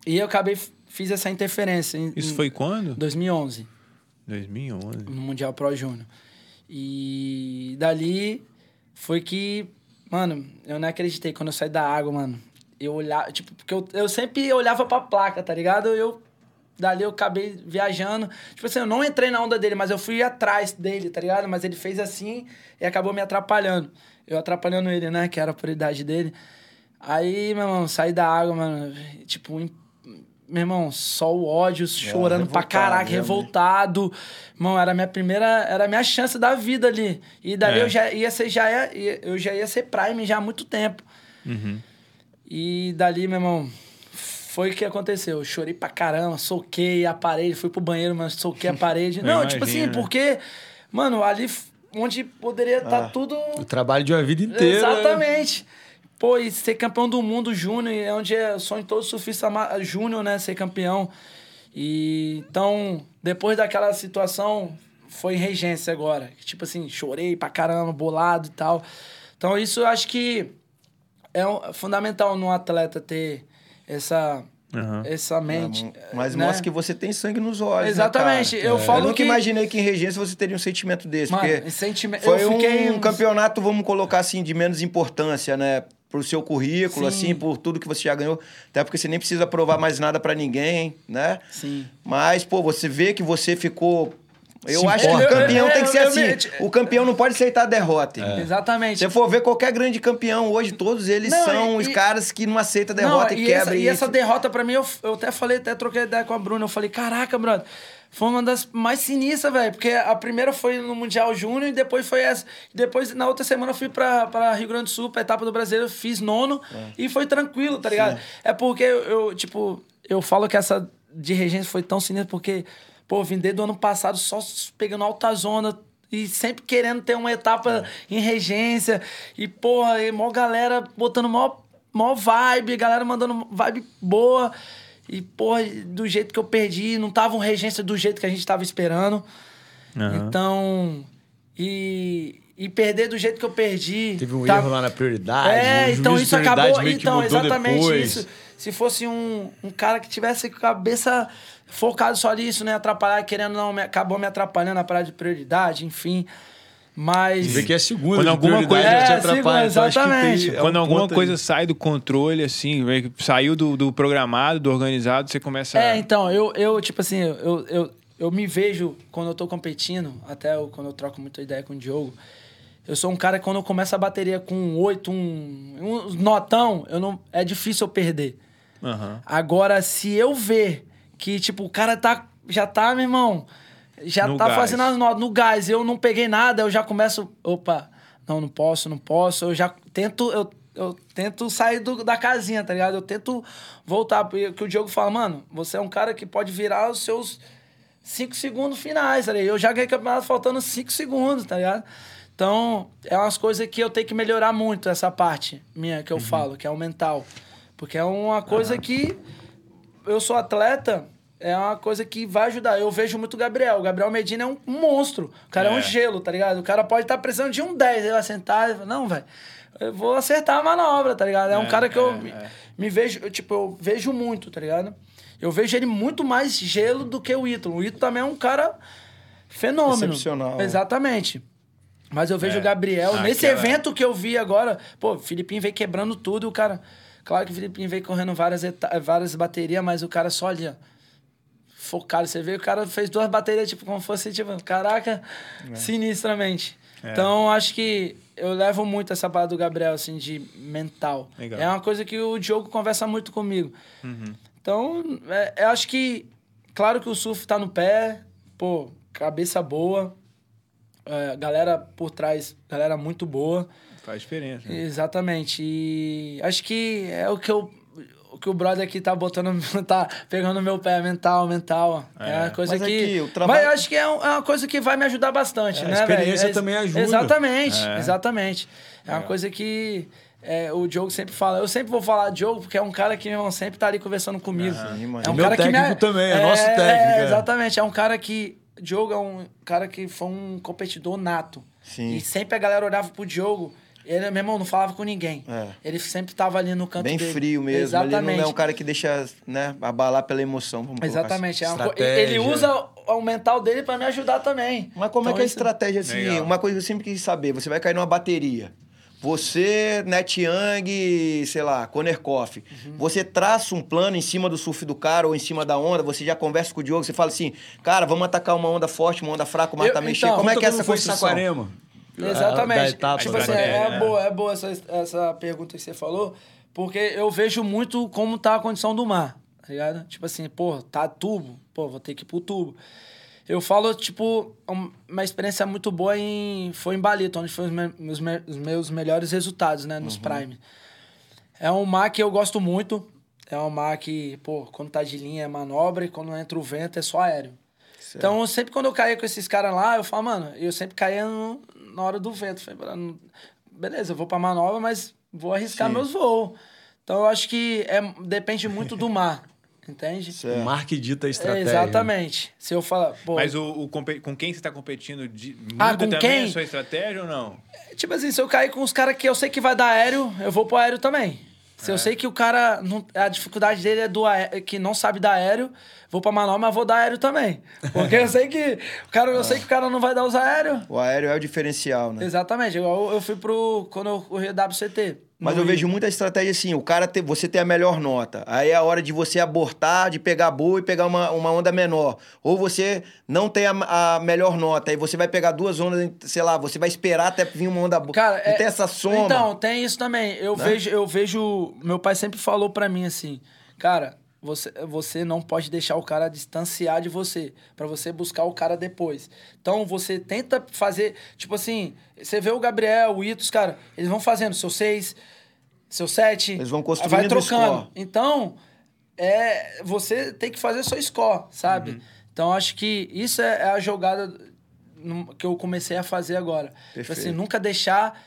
E eu acabei, fiz essa interferência. em- Isso em foi quando? 2011 2011. no Mundial Pro Júnior. E dali foi que, mano, eu não acreditei quando eu saí da água, mano. Eu olhava, tipo, porque eu, eu sempre olhava pra placa, tá ligado? Eu dali eu acabei viajando. Tipo assim, eu não entrei na onda dele, mas eu fui atrás dele, tá ligado? Mas ele fez assim e acabou me atrapalhando. Eu atrapalhando ele, né, que era a prioridade dele. Aí, meu irmão, saí da água, mano, tipo, em- meu irmão, só o ódio, chorando pra revoltado, caraca, realmente. revoltado. Irmão, era a minha primeira, era a minha chance da vida ali. E dali É. eu já ia ser, já ia, eu já ia ser Prime já há muito tempo. E dali, meu irmão, foi o que aconteceu. Eu chorei pra caramba, soquei a parede, fui pro banheiro, mas soquei a parede. Não, tipo assim, imagino, né? porque, mano, ali onde poderia estar tudo. O trabalho de uma vida inteira. Exatamente. Pô, e ser campeão do mundo júnior, é onde é o sonho de todo surfista júnior, né? Ser campeão. E então, depois daquela situação, foi regência agora. Tipo assim, chorei pra caramba, bolado e tal. Então, isso eu acho que é um- fundamental no atleta ter essa, Aham. essa mente. Mas né? mostra que você tem sangue nos olhos. né, Exatamente. cara? Eu É. falo eu nunca que- imaginei que em regência você teria um sentimento desse. Mano, porque esse sentimento- foi eu fiquei um uns- campeonato, vamos colocar assim, de menos importância, né? Pro seu currículo, Sim. assim, por tudo que você já ganhou. Até porque você nem precisa provar mais nada pra ninguém, né? Sim. Mas, pô, você vê que você ficou. Eu Se acho que o importa, campeão né? tem que ser assim. me- O campeão não pode aceitar a derrota. É. Se Exatamente. você for ver qualquer grande campeão hoje, todos eles Não, são e- os e- caras que não aceitam a derrota Não, e, e quebra. essa, e essa derrota pra mim, eu, eu até falei, até troquei ideia com a Bruna. Eu falei, caraca, brother, foi uma das mais sinistras, velho. Porque a primeira foi no Mundial Júnior e depois foi essa. Depois, na outra semana, eu fui pra, pra Rio Grande do Sul, pra etapa do Brasileiro, fiz nono e foi tranquilo, tá ligado? É porque eu, eu, tipo, eu falo que essa de regência foi tão sinistra porque. pô, vim desde o ano passado só pegando alta zona e sempre querendo ter uma etapa em regência. E, porra, e mó galera botando mó, mó vibe, galera mandando vibe boa. E, porra, do jeito que eu perdi, não tava uma regência do jeito que a gente tava esperando. Aham. Então. E, e perder do jeito que eu perdi. Teve um tá- erro lá na prioridade. É, então isso acabou. Então, exatamente depois. isso. Se fosse um, um cara que tivesse com a cabeça focado só nisso, né? Atrapalhar, querendo não, me- acabou me atrapalhando na parada de prioridade, enfim. Mas. Você vê que é segunda Quando de alguma prioridade coisa- já te É, atrapalha. segunda, acho que tem- exatamente. é um Quando alguma coisa aí. sai do controle, assim, saiu do, do programado, do organizado, você começa É, a... então, eu, eu tipo assim, eu, eu, eu me vejo quando eu tô competindo, até eu- quando eu troco muita ideia com o Diogo. Eu sou um cara que quando eu começo a bateria com um 8, um, um notão, eu não, é difícil eu perder. Aham. Agora, se eu ver que, tipo, o cara tá, já tá, meu irmão, já No tá gás. fazendo as notas no gás, eu não peguei nada, eu já começo, opa, não, não posso, não posso, eu já tento, eu, eu tento sair do- da casinha, tá ligado? Eu tento voltar, porque que o Diogo fala, mano, você é um cara que pode virar os seus cinco segundos finais, tá ligado? Eu já ganhei campeonato faltando cinco segundos, tá ligado? Então, é umas coisas que eu tenho que melhorar muito, essa parte minha que eu falo, que é o mental. Porque é uma coisa que eu sou atleta, é uma coisa que vai ajudar. Eu vejo muito o Gabriel. O Gabriel Medina é um monstro. O cara é, um É. gelo, tá ligado? O cara pode estar precisando de um 10. Ele vai sentar e fala, não, velho, eu vou acertar a manobra, tá ligado? É, um É, cara que eu é, me, é. me vejo, eu, tipo, eu vejo muito, tá ligado? Eu vejo ele muito mais gelo do que o Ítalo. O Ítalo também é um cara fenômeno. Excepcional. Exatamente. Mas eu vejo É. o Gabriel, Ah, nesse evento que eu vi agora, pô, o Filipinho veio quebrando tudo e o cara. Claro que o Filipinho veio correndo várias, várias baterias, mas o cara só ali, ó. Focado. Você vê, o cara fez duas baterias, tipo, como fosse, tipo, caraca, sinistramente. É. Então, acho que eu levo muito essa parada do Gabriel, assim, de mental. Legal. É uma coisa que o Diogo conversa muito comigo. Uhum. Então, é, eu acho que, claro que o surf tá no pé, pô, cabeça boa, é, galera por trás, galera muito boa. Faz diferença. né? Exatamente. E acho que é o que eu. Que o brother aqui tá botando, tá pegando no meu pé, mental, mental. É, É. uma coisa Mas que. aqui, o trabalho- Mas eu acho que é, é uma coisa que vai me ajudar bastante, É, a né, velho? experiência É- também ajuda. Exatamente, É. exatamente. É uma Legal. coisa que é, o Diogo sempre fala. Eu sempre vou falar Diogo, porque é um cara que, meu irmão, sempre tá ali conversando comigo. É um Meu cara que me... técnico também, é nosso técnico, é. Exatamente, é um cara que... Diogo é um cara que foi um competidor nato. Sim. E sempre a galera olhava pro Diogo, ele, meu irmão, não falava com ninguém. É. Ele sempre tava ali no canto Bem dele. frio mesmo. Exatamente. Ele não é um cara que deixa, né, abalar pela emoção. Vamos colocar Exatamente. É uma co- Estratégia. Ele usa o mental dele pra me ajudar também. Mas como é Então, que é a estratégia assim? Legal. Uma coisa que eu sempre quis saber: você vai cair numa bateria. Você, Net Young, sei lá, Konerkoff. Uhum. Você traça um plano em cima do surf do cara ou em cima da onda, você já conversa com o Diogo, você fala assim, cara, vamos atacar uma onda forte, uma onda fraca, uma tá mexer. então, Como é que é essa foi construção? Saquarema. Exatamente. Da etapa tipo da assim, bateria, é, né? boa, é boa essa, essa pergunta que você falou, porque eu vejo muito como tá a condição do mar, tá ligado? Tipo assim, pô, tá tubo, pô, vou ter que ir pro tubo. Eu falo, tipo, um- uma experiência muito boa em, foi em Balito, onde foram os, me- os me- os meus melhores resultados, né, nos Prime. É um mar que eu gosto muito, é um mar que, pô, quando tá de linha é manobra e quando entra o vento é só aéreo. Então, sempre quando eu caía com esses caras lá, eu falo, mano, eu sempre caía no- na hora do vento. Falei, "Mano, beleza, eu vou pra manobra, mas vou arriscar Sim. meus voos. Então, eu acho que é, depende muito do mar, entende? O Certo. mar que dita a É, estratégia. exatamente. Se eu falar, pô, Mas o, o com quem você está competindo de, muda Ah, com também quem? a sua estratégia ou não? tipo assim, se eu cair com os caras que eu sei que vai dar aéreo, eu vou pro aéreo também. Se eu sei que o cara, não, a dificuldade dele é do aé- que não sabe dar aéreo, vou pra manobra, mas vou dar aéreo também. Porque eu sei que o cara, eu sei que o cara não vai dar os aéreos. O aéreo é o diferencial, né? Exatamente. Igual eu fui pro. Quando eu corri WCT. Mas eu vejo muita estratégia assim, o cara ter, você ter a melhor nota. Aí é a hora de você abortar, de pegar boa e pegar uma, uma onda menor. Ou você não tem a, a melhor nota, aí você vai pegar duas ondas, sei lá, você vai esperar até vir uma onda boa. Cara, Não é- tem essa soma. Então, tem isso também. Eu Né? vejo, eu vejo. Meu pai sempre falou pra mim assim, cara, você, você não pode deixar o cara distanciar de você, pra você buscar o cara depois. Então você tenta fazer, tipo assim, você vê o Gabriel, o Itos, cara, eles vão fazendo seu seis, seu sete, Eles vão construindo vai trocando. score. Então, é, você tem que fazer seu score, sabe? Uhum. Então, acho que isso é, é a jogada que eu comecei a fazer agora. Tipo assim, nunca deixar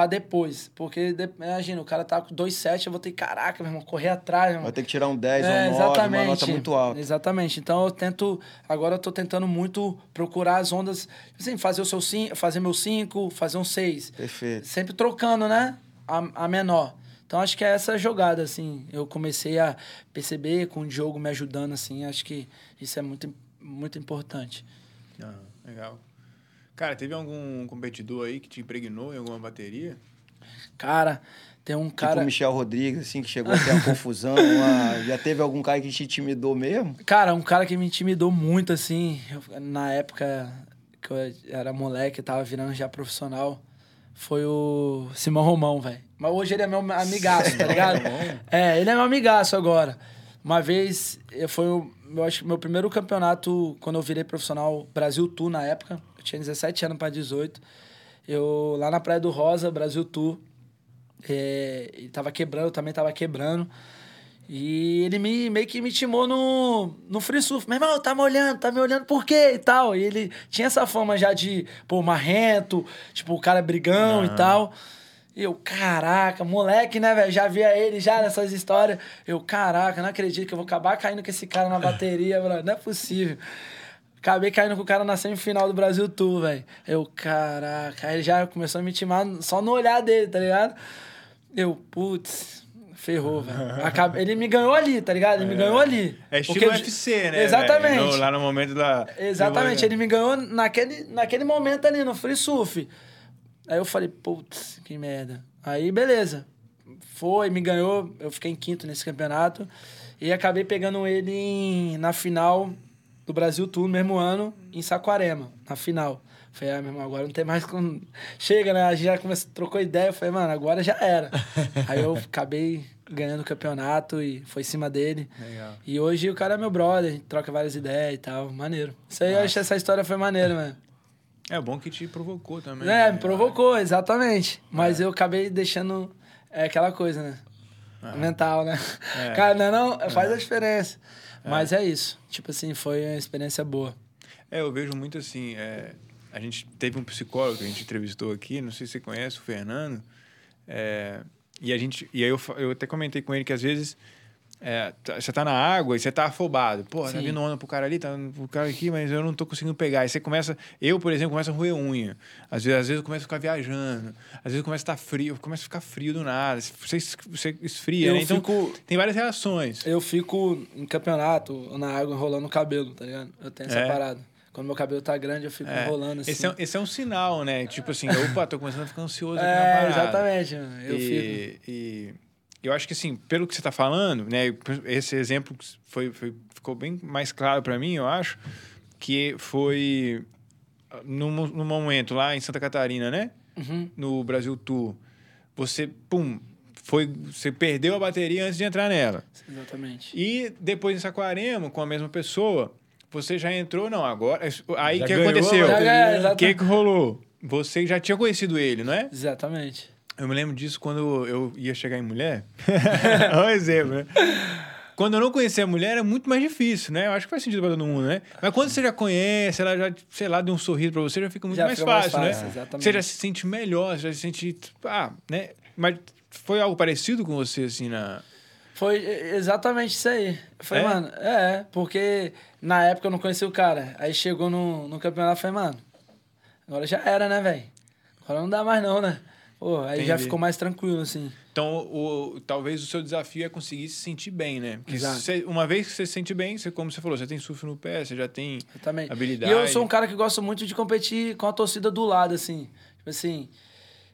pra depois. Porque, imagina, o cara tá com 2,7, eu vou ter, caraca, meu irmão, correr atrás, meu irmão. Vai ter que tirar um 10 É, ou um 9, uma nota muito alta. Exatamente. Então eu tento. Agora eu tô tentando muito procurar as ondas. Assim, fazer o seu cinco, fazer meu 5, fazer um 6. Perfeito. Sempre trocando, né? A, a menor. Então acho que é essa jogada, assim. Eu comecei a perceber com o Diogo me ajudando, assim. Acho que isso é muito, muito importante. Ah, legal. Cara, teve algum competidor aí que te impregnou em alguma bateria? Cara, tem um Tipo cara. o Michel Rodrigues, assim, que chegou a ter uma confusão. uma- Já teve algum cara que te intimidou mesmo? Cara, um cara que me intimidou muito, assim, eu- na época que eu era moleque, tava virando já profissional, foi o Simão Romão, velho. Mas hoje ele é meu amigaço, tá ligado? É, ele é meu amigaço agora. Uma vez, eu- foi o, eu acho que meu primeiro campeonato, quando eu virei profissional, Brasil Tour na época, eu tinha 17 anos para 18. Eu, lá na Praia do Rosa, Brasil Tour, é, ele tava quebrando, eu também tava quebrando. E ele me, meio que me timou no, no free surf. Meu irmão, tá me olhando, tá me olhando por quê e tal. E ele tinha essa fama já de, pô, marrento, tipo, o cara brigão e tal. Eu, caraca, moleque, né, velho? Já via ele já nessas histórias. Eu, caraca, não acredito que eu vou acabar caindo com esse cara na bateria, bro. Não é possível. Acabei caindo com o cara na semifinal do Brasil Tour, velho. Eu, caraca. Aí ele já começou a me timar só no olhar dele, tá ligado? Eu, putz, ferrou, velho. Ele me ganhou ali, tá ligado? Ele me ganhou ali. É estilo Porque- UFC, né? Exatamente. No- lá no momento da. Exatamente, ele me ganhou naquele, naquele momento ali, no free surf. Aí eu falei, putz, que merda. Aí, beleza. Foi, me ganhou, eu fiquei em quinto nesse campeonato. E acabei pegando ele em- na final do Brasil Tour, no mesmo ano, em Saquarema, na final. Falei, ah, meu irmão, agora não tem mais como... Chega, né? A gente já começou, trocou ideia. Eu falei, mano, agora já era. Aí eu acabei ganhando o campeonato e foi em cima dele. Legal. E hoje o cara é meu brother, troca várias ideias e tal. Maneiro. Isso aí, eu acho que essa história foi maneira, mano. É bom que te provocou também. É, né? me provocou, exatamente. Mas eu acabei deixando é, aquela coisa, né? Mental, né? É. Cara, não, não, faz a diferença. Mas é isso. Tipo assim, foi uma experiência boa. É, eu vejo muito assim. é, a gente teve um psicólogo que a gente entrevistou aqui, não sei se você conhece, o Fernando. é, e a gente. E aí eu, eu até comentei com ele que às vezes. É, tá- você tá na água e você tá afobado. Pô, tá Sim. vindo onda pro cara ali, tá pro cara aqui, mas eu não tô conseguindo pegar. Aí você começa. Eu, por exemplo, começo a roer unha. Às vezes, às vezes eu começo a ficar viajando. Às vezes começa a estar frio, começa a ficar frio do nada. Você, você esfria, Eu né? Então fico- tem várias reações. Eu fico em campeonato, na água, enrolando o cabelo, tá ligado? Eu tenho essa É. parada. Quando meu cabelo tá grande, eu fico É, enrolando assim. esse, é, esse é um sinal, né? Tipo assim, opa, tô começando a ficar ansioso aqui na É, parada. exatamente. Eu fico. e, e eu acho que assim, pelo que você está falando, né, esse exemplo foi, foi- ficou bem mais claro para mim, eu acho, que foi no, no momento lá em Santa Catarina, né, Uhum. no Brasil Tour, você, pum, foi, você perdeu a bateria antes de entrar nela. Exatamente. E depois em Saquarema, com a mesma pessoa, você já entrou, não, agora. Aí o que aconteceu? O que, que rolou? Você já tinha conhecido ele, não é? Exatamente. Eu me lembro disso quando eu ia chegar em mulher. Olha um exemplo, né? Quando eu não conhecia a mulher, era muito mais difícil, né? Eu acho que faz sentido pra todo mundo, né? Mas quando você já conhece, ela já, sei lá, deu um sorriso pra você, já fica muito Já mais fica mais fácil, fácil, né? exatamente. Você já se sente melhor, você já se sente. Ah, né? Mas foi algo parecido com você, assim, na. Foi exatamente isso aí. Foi, É? mano, é, porque na época eu não conhecia o cara. Aí chegou no, no campeonato e falei, mano, agora já era, né, velho? Agora não dá mais não, né? Pô, aí já Entendi. ficou mais tranquilo, assim. Então, o, talvez o seu desafio é conseguir se sentir bem, né? Porque Exato. você- uma vez que você se sente bem, você, como você falou, você tem surf no pé, você já tem Exatamente. habilidade. E eu sou um cara que gosta muito de competir com a torcida do lado, assim. Tipo assim,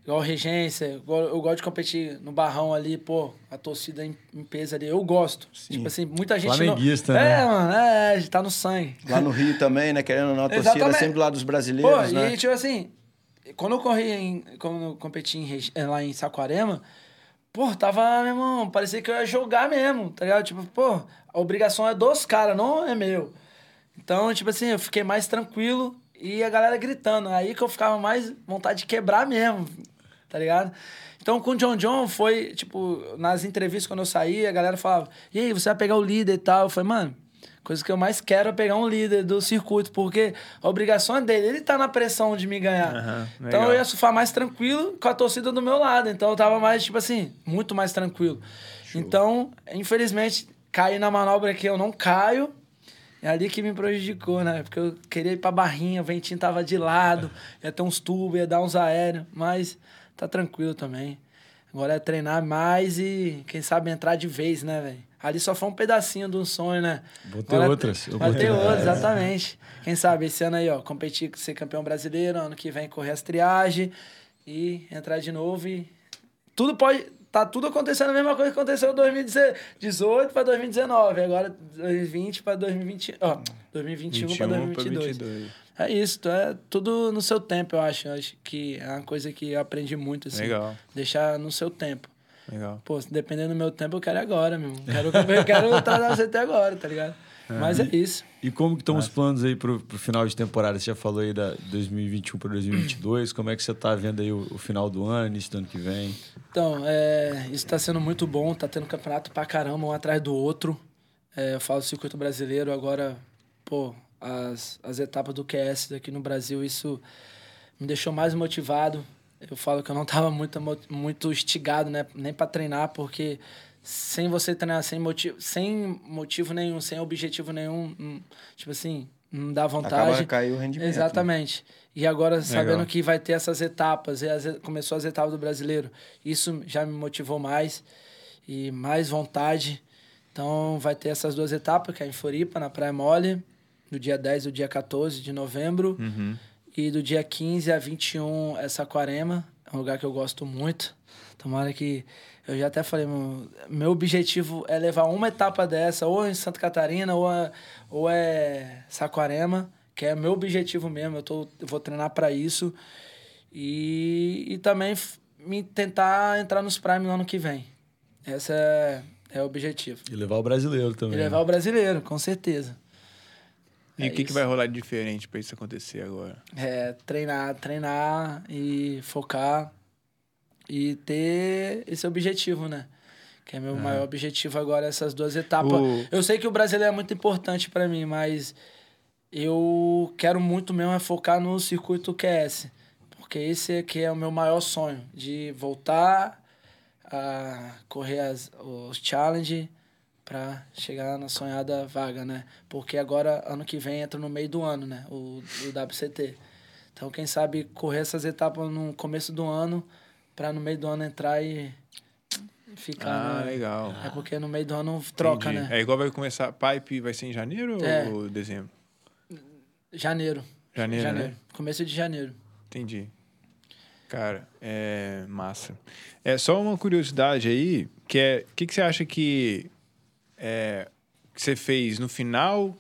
igual regência, igual- eu gosto de competir no barrão ali, pô, a torcida em, em peso ali. Eu gosto. Tipo assim, muita gente. Flamenguista, não... né? É, mano, é, tá no sangue. Lá no Rio também, né? Querendo ou não, a torcida Exatamente. sempre lá dos Pô, brasileiros, né? e tipo assim, quando eu corri em. Quando eu competi em eh, lá em Saquarema, pô, tava, meu irmão, parecia que eu ia jogar mesmo, tá ligado? Tipo, pô, a obrigação é dos caras, não é meu. Então, tipo assim, eu fiquei mais tranquilo e a galera gritando. Aí que eu ficava mais vontade de quebrar mesmo, tá ligado? Então, com o John John foi, tipo, nas entrevistas quando eu saí, a galera falava, e aí, você vai pegar o líder e tal? Eu falei, mano, Coisa que eu mais quero é pegar um líder do circuito, porque a obrigação é dele. Ele tá na pressão de me ganhar. Aham, então eu ia surfar mais tranquilo com a torcida do meu lado. Então eu tava mais, tipo assim, muito mais tranquilo. Então, infelizmente, caí na manobra que eu não caio. É ali que me prejudicou, né? Porque eu queria ir pra barrinha, o ventinho tava de lado, ia ter uns tubos, ia dar uns aéreos, mas tá tranquilo também. Agora é treinar mais e, quem sabe, entrar de vez, né, velho? Ali só foi um pedacinho de um sonho, né? Vou ter Agora- outras Vai ter outras, exatamente. Quem sabe esse ano aí, ó, competir, ser campeão brasileiro, ano que vem correr as triagens e entrar de novo e tudo pode. Tá tudo acontecendo a mesma coisa que aconteceu em 2018 para 2019, agora 2020 para 2020, ó, 2021 para 21 pra 2022. 22. É isso, é tudo no seu tempo, eu acho. Eu acho que é uma coisa que eu aprendi muito, assim. Legal. Deixar no seu tempo. Legal. Pô, se dependendo do meu tempo, eu quero agora, meu irmão. Quero, eu quero trazer você até agora, tá ligado? Mas é isso. E como que estão os planos aí pro, pro final de temporada? Você já falou aí da 2021 para 2022. Como é que você tá vendo aí o, o final do ano, início do ano que vem? Então, é, isso tá sendo muito bom, tá tendo campeonato pra caramba, um atrás do outro. É, eu falo do circuito brasileiro, agora, pô, as, as etapas do QS aqui no Brasil, isso me deixou mais motivado. Eu falo que eu não tava muito, muito instigado, né, nem pra treinar, porque sem você treinar sem motivo, sem motivo nenhum, sem objetivo nenhum, hum, tipo assim, não dá vontade. Acaba de cair o rendimento. né? Exatamente. E agora, sabendo Legal. que vai ter essas etapas, e as, e- começou as etapas do brasileiro, isso já me motivou mais e mais vontade. Então, vai ter essas duas etapas, que é em Floripa, na Praia Mole, do dia 10 ao dia 14 de novembro. Uhum. E do dia 15 a 21 é Saquarema, é um lugar que eu gosto muito. Tomara que. Eu já até falei, meu, meu objetivo é levar uma etapa dessa, ou em Santa Catarina, ou é, ou é Saquarema, que é meu objetivo mesmo. Eu, tô, eu vou treinar para isso. E, e também me tentar entrar nos Prime no ano que vem. Esse é, é o objetivo. E levar o brasileiro E também. levar o brasileiro, com certeza. E É o que, que vai rolar de diferente pra isso acontecer agora? É, treinar, treinar e focar e ter esse objetivo, né? Que é meu maior objetivo agora, essas duas etapas. O- Eu sei que o brasileiro é muito importante para mim, mas eu quero muito mesmo é focar no circuito QS. Porque esse aqui é o meu maior sonho, de voltar a correr as, os challenge para chegar na sonhada vaga, né? Porque agora, ano que vem, entra no meio do ano, né? O, o WCT. Então, quem sabe correr essas etapas no começo do ano, para no meio do ano entrar e ficar. Ah, né? legal. É porque no meio do ano troca, Entendi. né? É igual vai começar Pipe, vai ser em janeiro É. ou dezembro? Janeiro. Janeiro, janeiro. né? Começo de janeiro. Entendi. Cara, é massa. É só uma curiosidade aí, que é, o que, que você acha que, é, que você fez no final,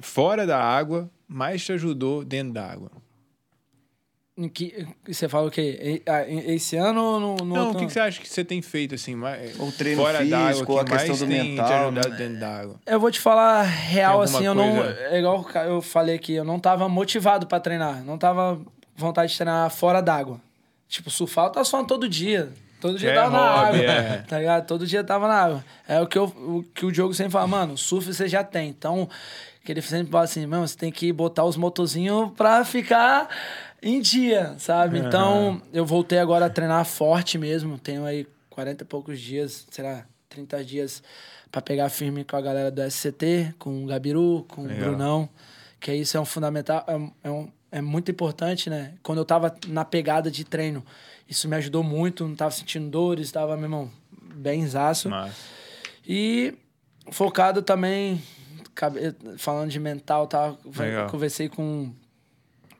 fora da água, mais te ajudou dentro da água? Que, você fala o quê? Esse ano ou no, no Não, o que, que você acha que você tem feito assim, mais, O treino fora da água, que a questão do te mental, ajudado né? dentro da água? Eu vou te falar real, assim, eu não. É igual eu falei aqui, eu não tava motivado pra treinar. Não tava vontade de treinar fora d'água. Tipo, surfar eu tava surfando todo dia. Todo dia É tava na hobby, água. é. Tá ligado? Todo dia tava na água. É o que, eu, o que o Diogo sempre fala, mano, surf você já tem. Então, que ele sempre fala assim, mano, você tem que botar os motorzinhos pra ficar em dia, sabe? Então, eu voltei agora a treinar forte mesmo. Tenho aí 40 e poucos dias, sei lá, 30 dias pra pegar firme com a galera do SCT, com o Gabiru, com Legal. o Brunão. Que isso é um fundamental, é, é, um, é muito importante, né? Quando eu tava na pegada de treino, isso me ajudou muito, não tava sentindo dores, tava, meu irmão, bem zaço. E focado também, falando de mental, tá? Legal. Conversei com,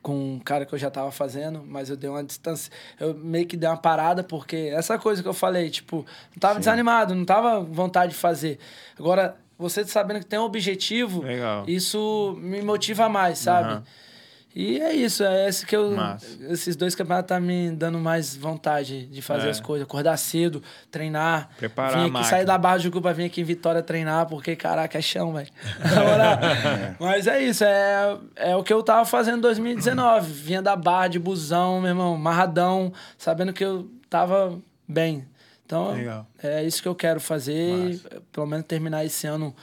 com um cara que eu já tava fazendo, mas eu dei uma distância. Eu meio que dei uma parada, porque essa coisa que eu falei, tipo, não tava desanimado, não tava vontade de fazer. Agora, você sabendo que tem um objetivo, Legal. isso me motiva mais, sabe? Aham. E é isso, é esse que eu. Esses dois campeonatos tá me dando mais vontade de fazer É. as coisas. Acordar cedo, treinar. Preparar vir a aqui, sair da barra de Cuba, vir aqui em Vitória treinar, porque, caraca, é chão, velho. Moral. Mas é isso, é, é o que eu tava fazendo em 2019. Vinha da barra de busão, meu irmão, marradão, sabendo que eu tava bem. Então, Legal. é isso que eu quero fazer. Pelo menos terminar esse ano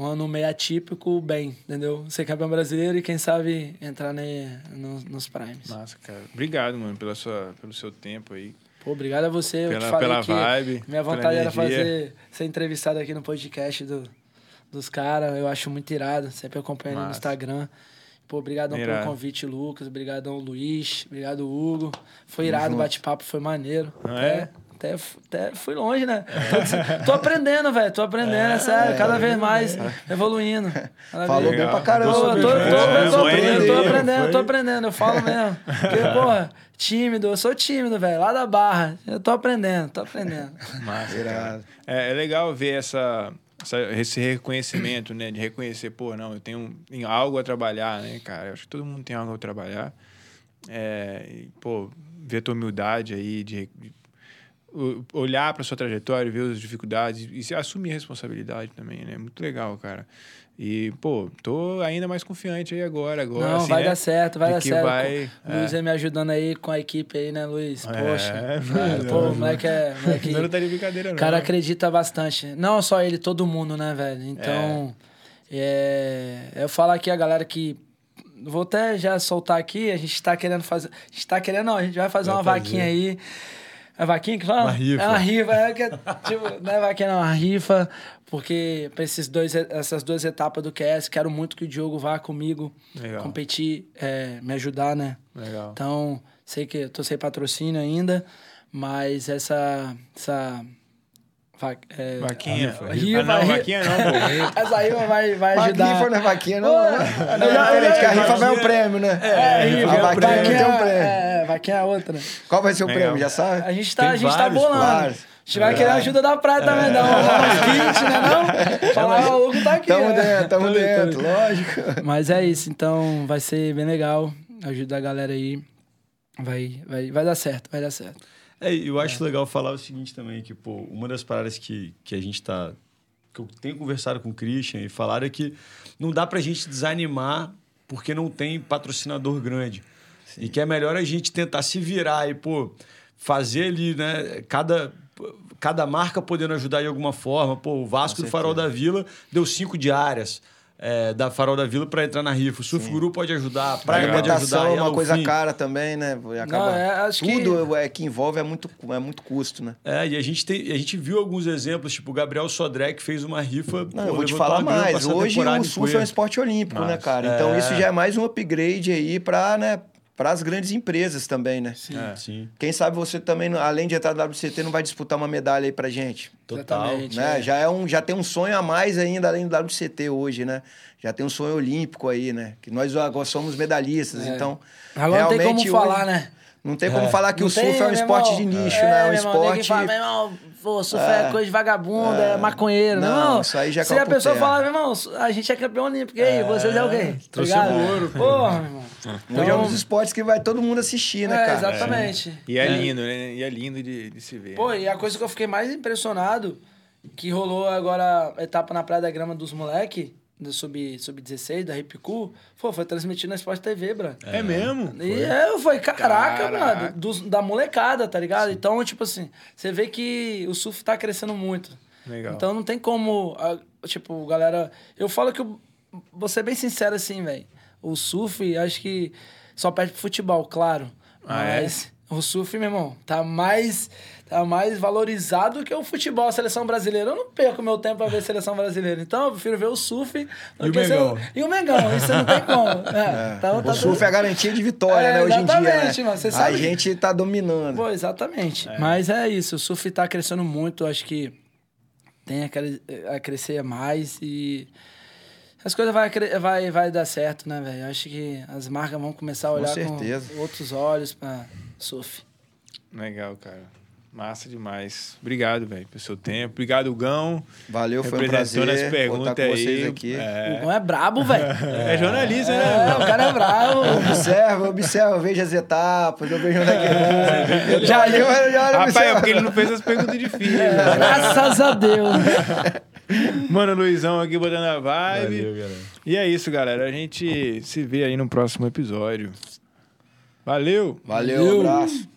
um ano meio atípico, bem, entendeu? Ser campeão brasileiro e quem sabe entrar ne, nos, nos primes. Massa, cara. Obrigado, mano, pela sua, pelo seu tempo aí. Pô, obrigado a você. eu Pela- te falei pela vibe, Minha vontade era fazer, ser entrevistado aqui no podcast do, dos caras. Eu acho muito irado. Sempre acompanho ele no. Instagram. Pô, obrigadão pelo Irado. convite, Lucas. Obrigadão, Luiz. Obrigado, Hugo. Foi irado, o bate-papo foi maneiro. Ah, até, é? Até, até fui longe, né? Tô, tô aprendendo, velho. Tô aprendendo, é, sério. Cada vez mais evoluindo. Cada Falou vez- bem pra caramba. Tô, tô, tô, É, tô aprendendo, tô foi. aprendendo, tô aprendendo. Eu falo mesmo. Porque, porra, tímido, eu sou tímido, velho. Lá da barra. Eu tô aprendendo, tô aprendendo. Massa. É, é legal ver essa, essa- esse reconhecimento, né? De reconhecer, pô, não, eu tenho, algo a trabalhar, né, cara? Eu acho que todo mundo tem algo a trabalhar. É, e, pô, ver a tua humildade aí, de, de olhar para sua trajetória, ver as dificuldades e se assumir a responsabilidade também, né? Muito legal, cara. E, pô, tô ainda mais confiante aí agora, agora. Não, assim, vai né? dar certo, vai De dar certo. vai- O Luiz é me ajudando aí com a equipe aí, né, Luiz? Poxa. É, cara, pô, o moleque é. Moleque, Não tá de brincadeira, não. O cara acredita bastante. Não só ele, todo mundo, né, velho? Então, é. eu falo aqui a galera que. Vou até já soltar aqui, a gente tá querendo fazer. A gente tá querendo, não, a gente vai fazer Vai uma fazer. vaquinha aí. É vaquinha que fala? Uma rifa. É uma rifa, é que é, tipo, não é vaquinha, não, é uma rifa, porque pra esses dois, essas duas etapas do QS, quero muito que o Diogo vá comigo Legal. competir, é, me ajudar, né? Legal. Então, sei que eu tô sem patrocínio ainda, mas essa. essa va- é, Vaquinha. Rifa, ah, não, rifa. vaquinha não, pô. essa rifa vai, vai ajudar. rifa não é vaquinha, não. Pô, né? Não, eu já- é diferente, que a eu já- rifa vai um prêmio, né? É, rifa, a vaquinha vaquinha, tem um prêmio. É, vaquinha é outra. Qual vai ser o prêmio, já sabe? A gente tá, Tem a gente tá vários, bolando. vários. A gente vai querer a ajuda da praia também, dar uns kits, né não? Falar, o Hugo tá aqui. Tamo né? dentro, tamo dentro, lógico. Mas é isso, então vai ser bem legal. Ajuda a galera aí. Vai, vai, vai dar certo, vai dar certo. É, eu acho legal falar o seguinte também, que, pô, uma das paradas que, que a gente tá... Que eu tenho conversado com o Christian e falaram é que não dá pra gente desanimar porque não tem patrocinador grande. E que é melhor a gente tentar se virar e, pô, fazer ali, né? Cada, cada marca podendo ajudar de alguma forma. Pô, o Vasco do Farol da Vila deu cinco diárias. É, da Farol da Vila para entrar na rifa. O Surf Guru pode ajudar, a Praia Legal. pode ajudar. É uma coisa Fin. cara também, né? Acaba... Não, é, acho que- Tudo é, que envolve é muito, é muito custo, né? É, e a gente, tem, a gente viu alguns exemplos, tipo o Gabriel Sodré, que fez uma rifa. Não, pô, eu vou te falar mais. Hoje o surf é um esporte olímpico, né, Nossa. cara? É. Então isso já é mais um upgrade aí para né, as grandes empresas também, né? Sim. É. Sim, Quem sabe você também, além de entrar no WCT, não vai disputar uma medalha aí pra gente. total. Né? é. Já, é um, já tem um sonho a mais ainda além do WCT hoje, né? Já tem um sonho olímpico aí, né? Que nós agora somos medalhistas, É. então... Agora não tem como realmente falar, hoje- né? Não tem como falar que Não o surf tem, é um esporte irmão. de nicho, É, né? É um meu irmão, esporte... Fala, meu irmão, pô, surf é, É. coisa de vagabundo, é, maconheiro. Não, Não, isso aí já é Se a pessoa terra. falar, meu irmão, a gente é campeão olímpico, e aí, vocês é o quê? Tá trouxemos ligado? ouro. Porra, meu irmão. Hoje é um dos esportes que vai todo mundo assistir, né, É, cara? exatamente. E é, lindo, né? E é lindo de, de se ver. Pô, né? e a coisa que eu fiquei mais impressionado, que rolou agora a etapa na Praia da Grama dos moleque, do sub- sub-16, da Ripicu, pô, foi transmitido na Sport TV, bro. É, mesmo? E é, eu falei, caraca, Caraca. mano, da molecada, tá ligado? Então, tipo assim, você vê que o surf tá crescendo muito. Legal. Então não tem como, tipo, galera. Eu falo que eu vou ser bem sincero assim, velho. O surf, acho que só perde pro futebol, claro. Ah, é? mas o surf, meu irmão, tá mais, tá mais valorizado que o futebol, a seleção brasileira. Eu não perco meu tempo pra ver a seleção brasileira. Então eu prefiro ver o surf. do E o que ser- Mengão. E o Mengão, isso não tem como. É, então, tá O surf tudo- é a garantia de vitória, É, né? Hoje em dia, exatamente, né? mano, você A sabe que- gente tá dominando. Pô, exatamente. Mas é isso, o surf tá crescendo muito, acho que tem a, cre- a crescer mais e as coisas vai, vai, vai dar certo, né, velho? Acho que as marcas vão começar a Com olhar certeza. com outros olhos pra surf. Legal, cara. Massa demais. Obrigado, velho, pelo seu tempo. Obrigado, Gão. Valeu, foi um prazer as perguntas com vocês aí. aqui. O É, Gão é brabo, velho. é jornalista, É, né? o cara é brabo. Observa, observa, eu vejo as etapas, eu vejo onde é que é. Já, já, já, já Rapaz, é observa. porque ele não fez as perguntas difíceis. Graças a Deus. Mano, Luizão aqui botando a vibe. Valeu, galera. E é isso, galera. A gente se vê aí no próximo episódio. Valeu! Valeu, Valeu. abraço.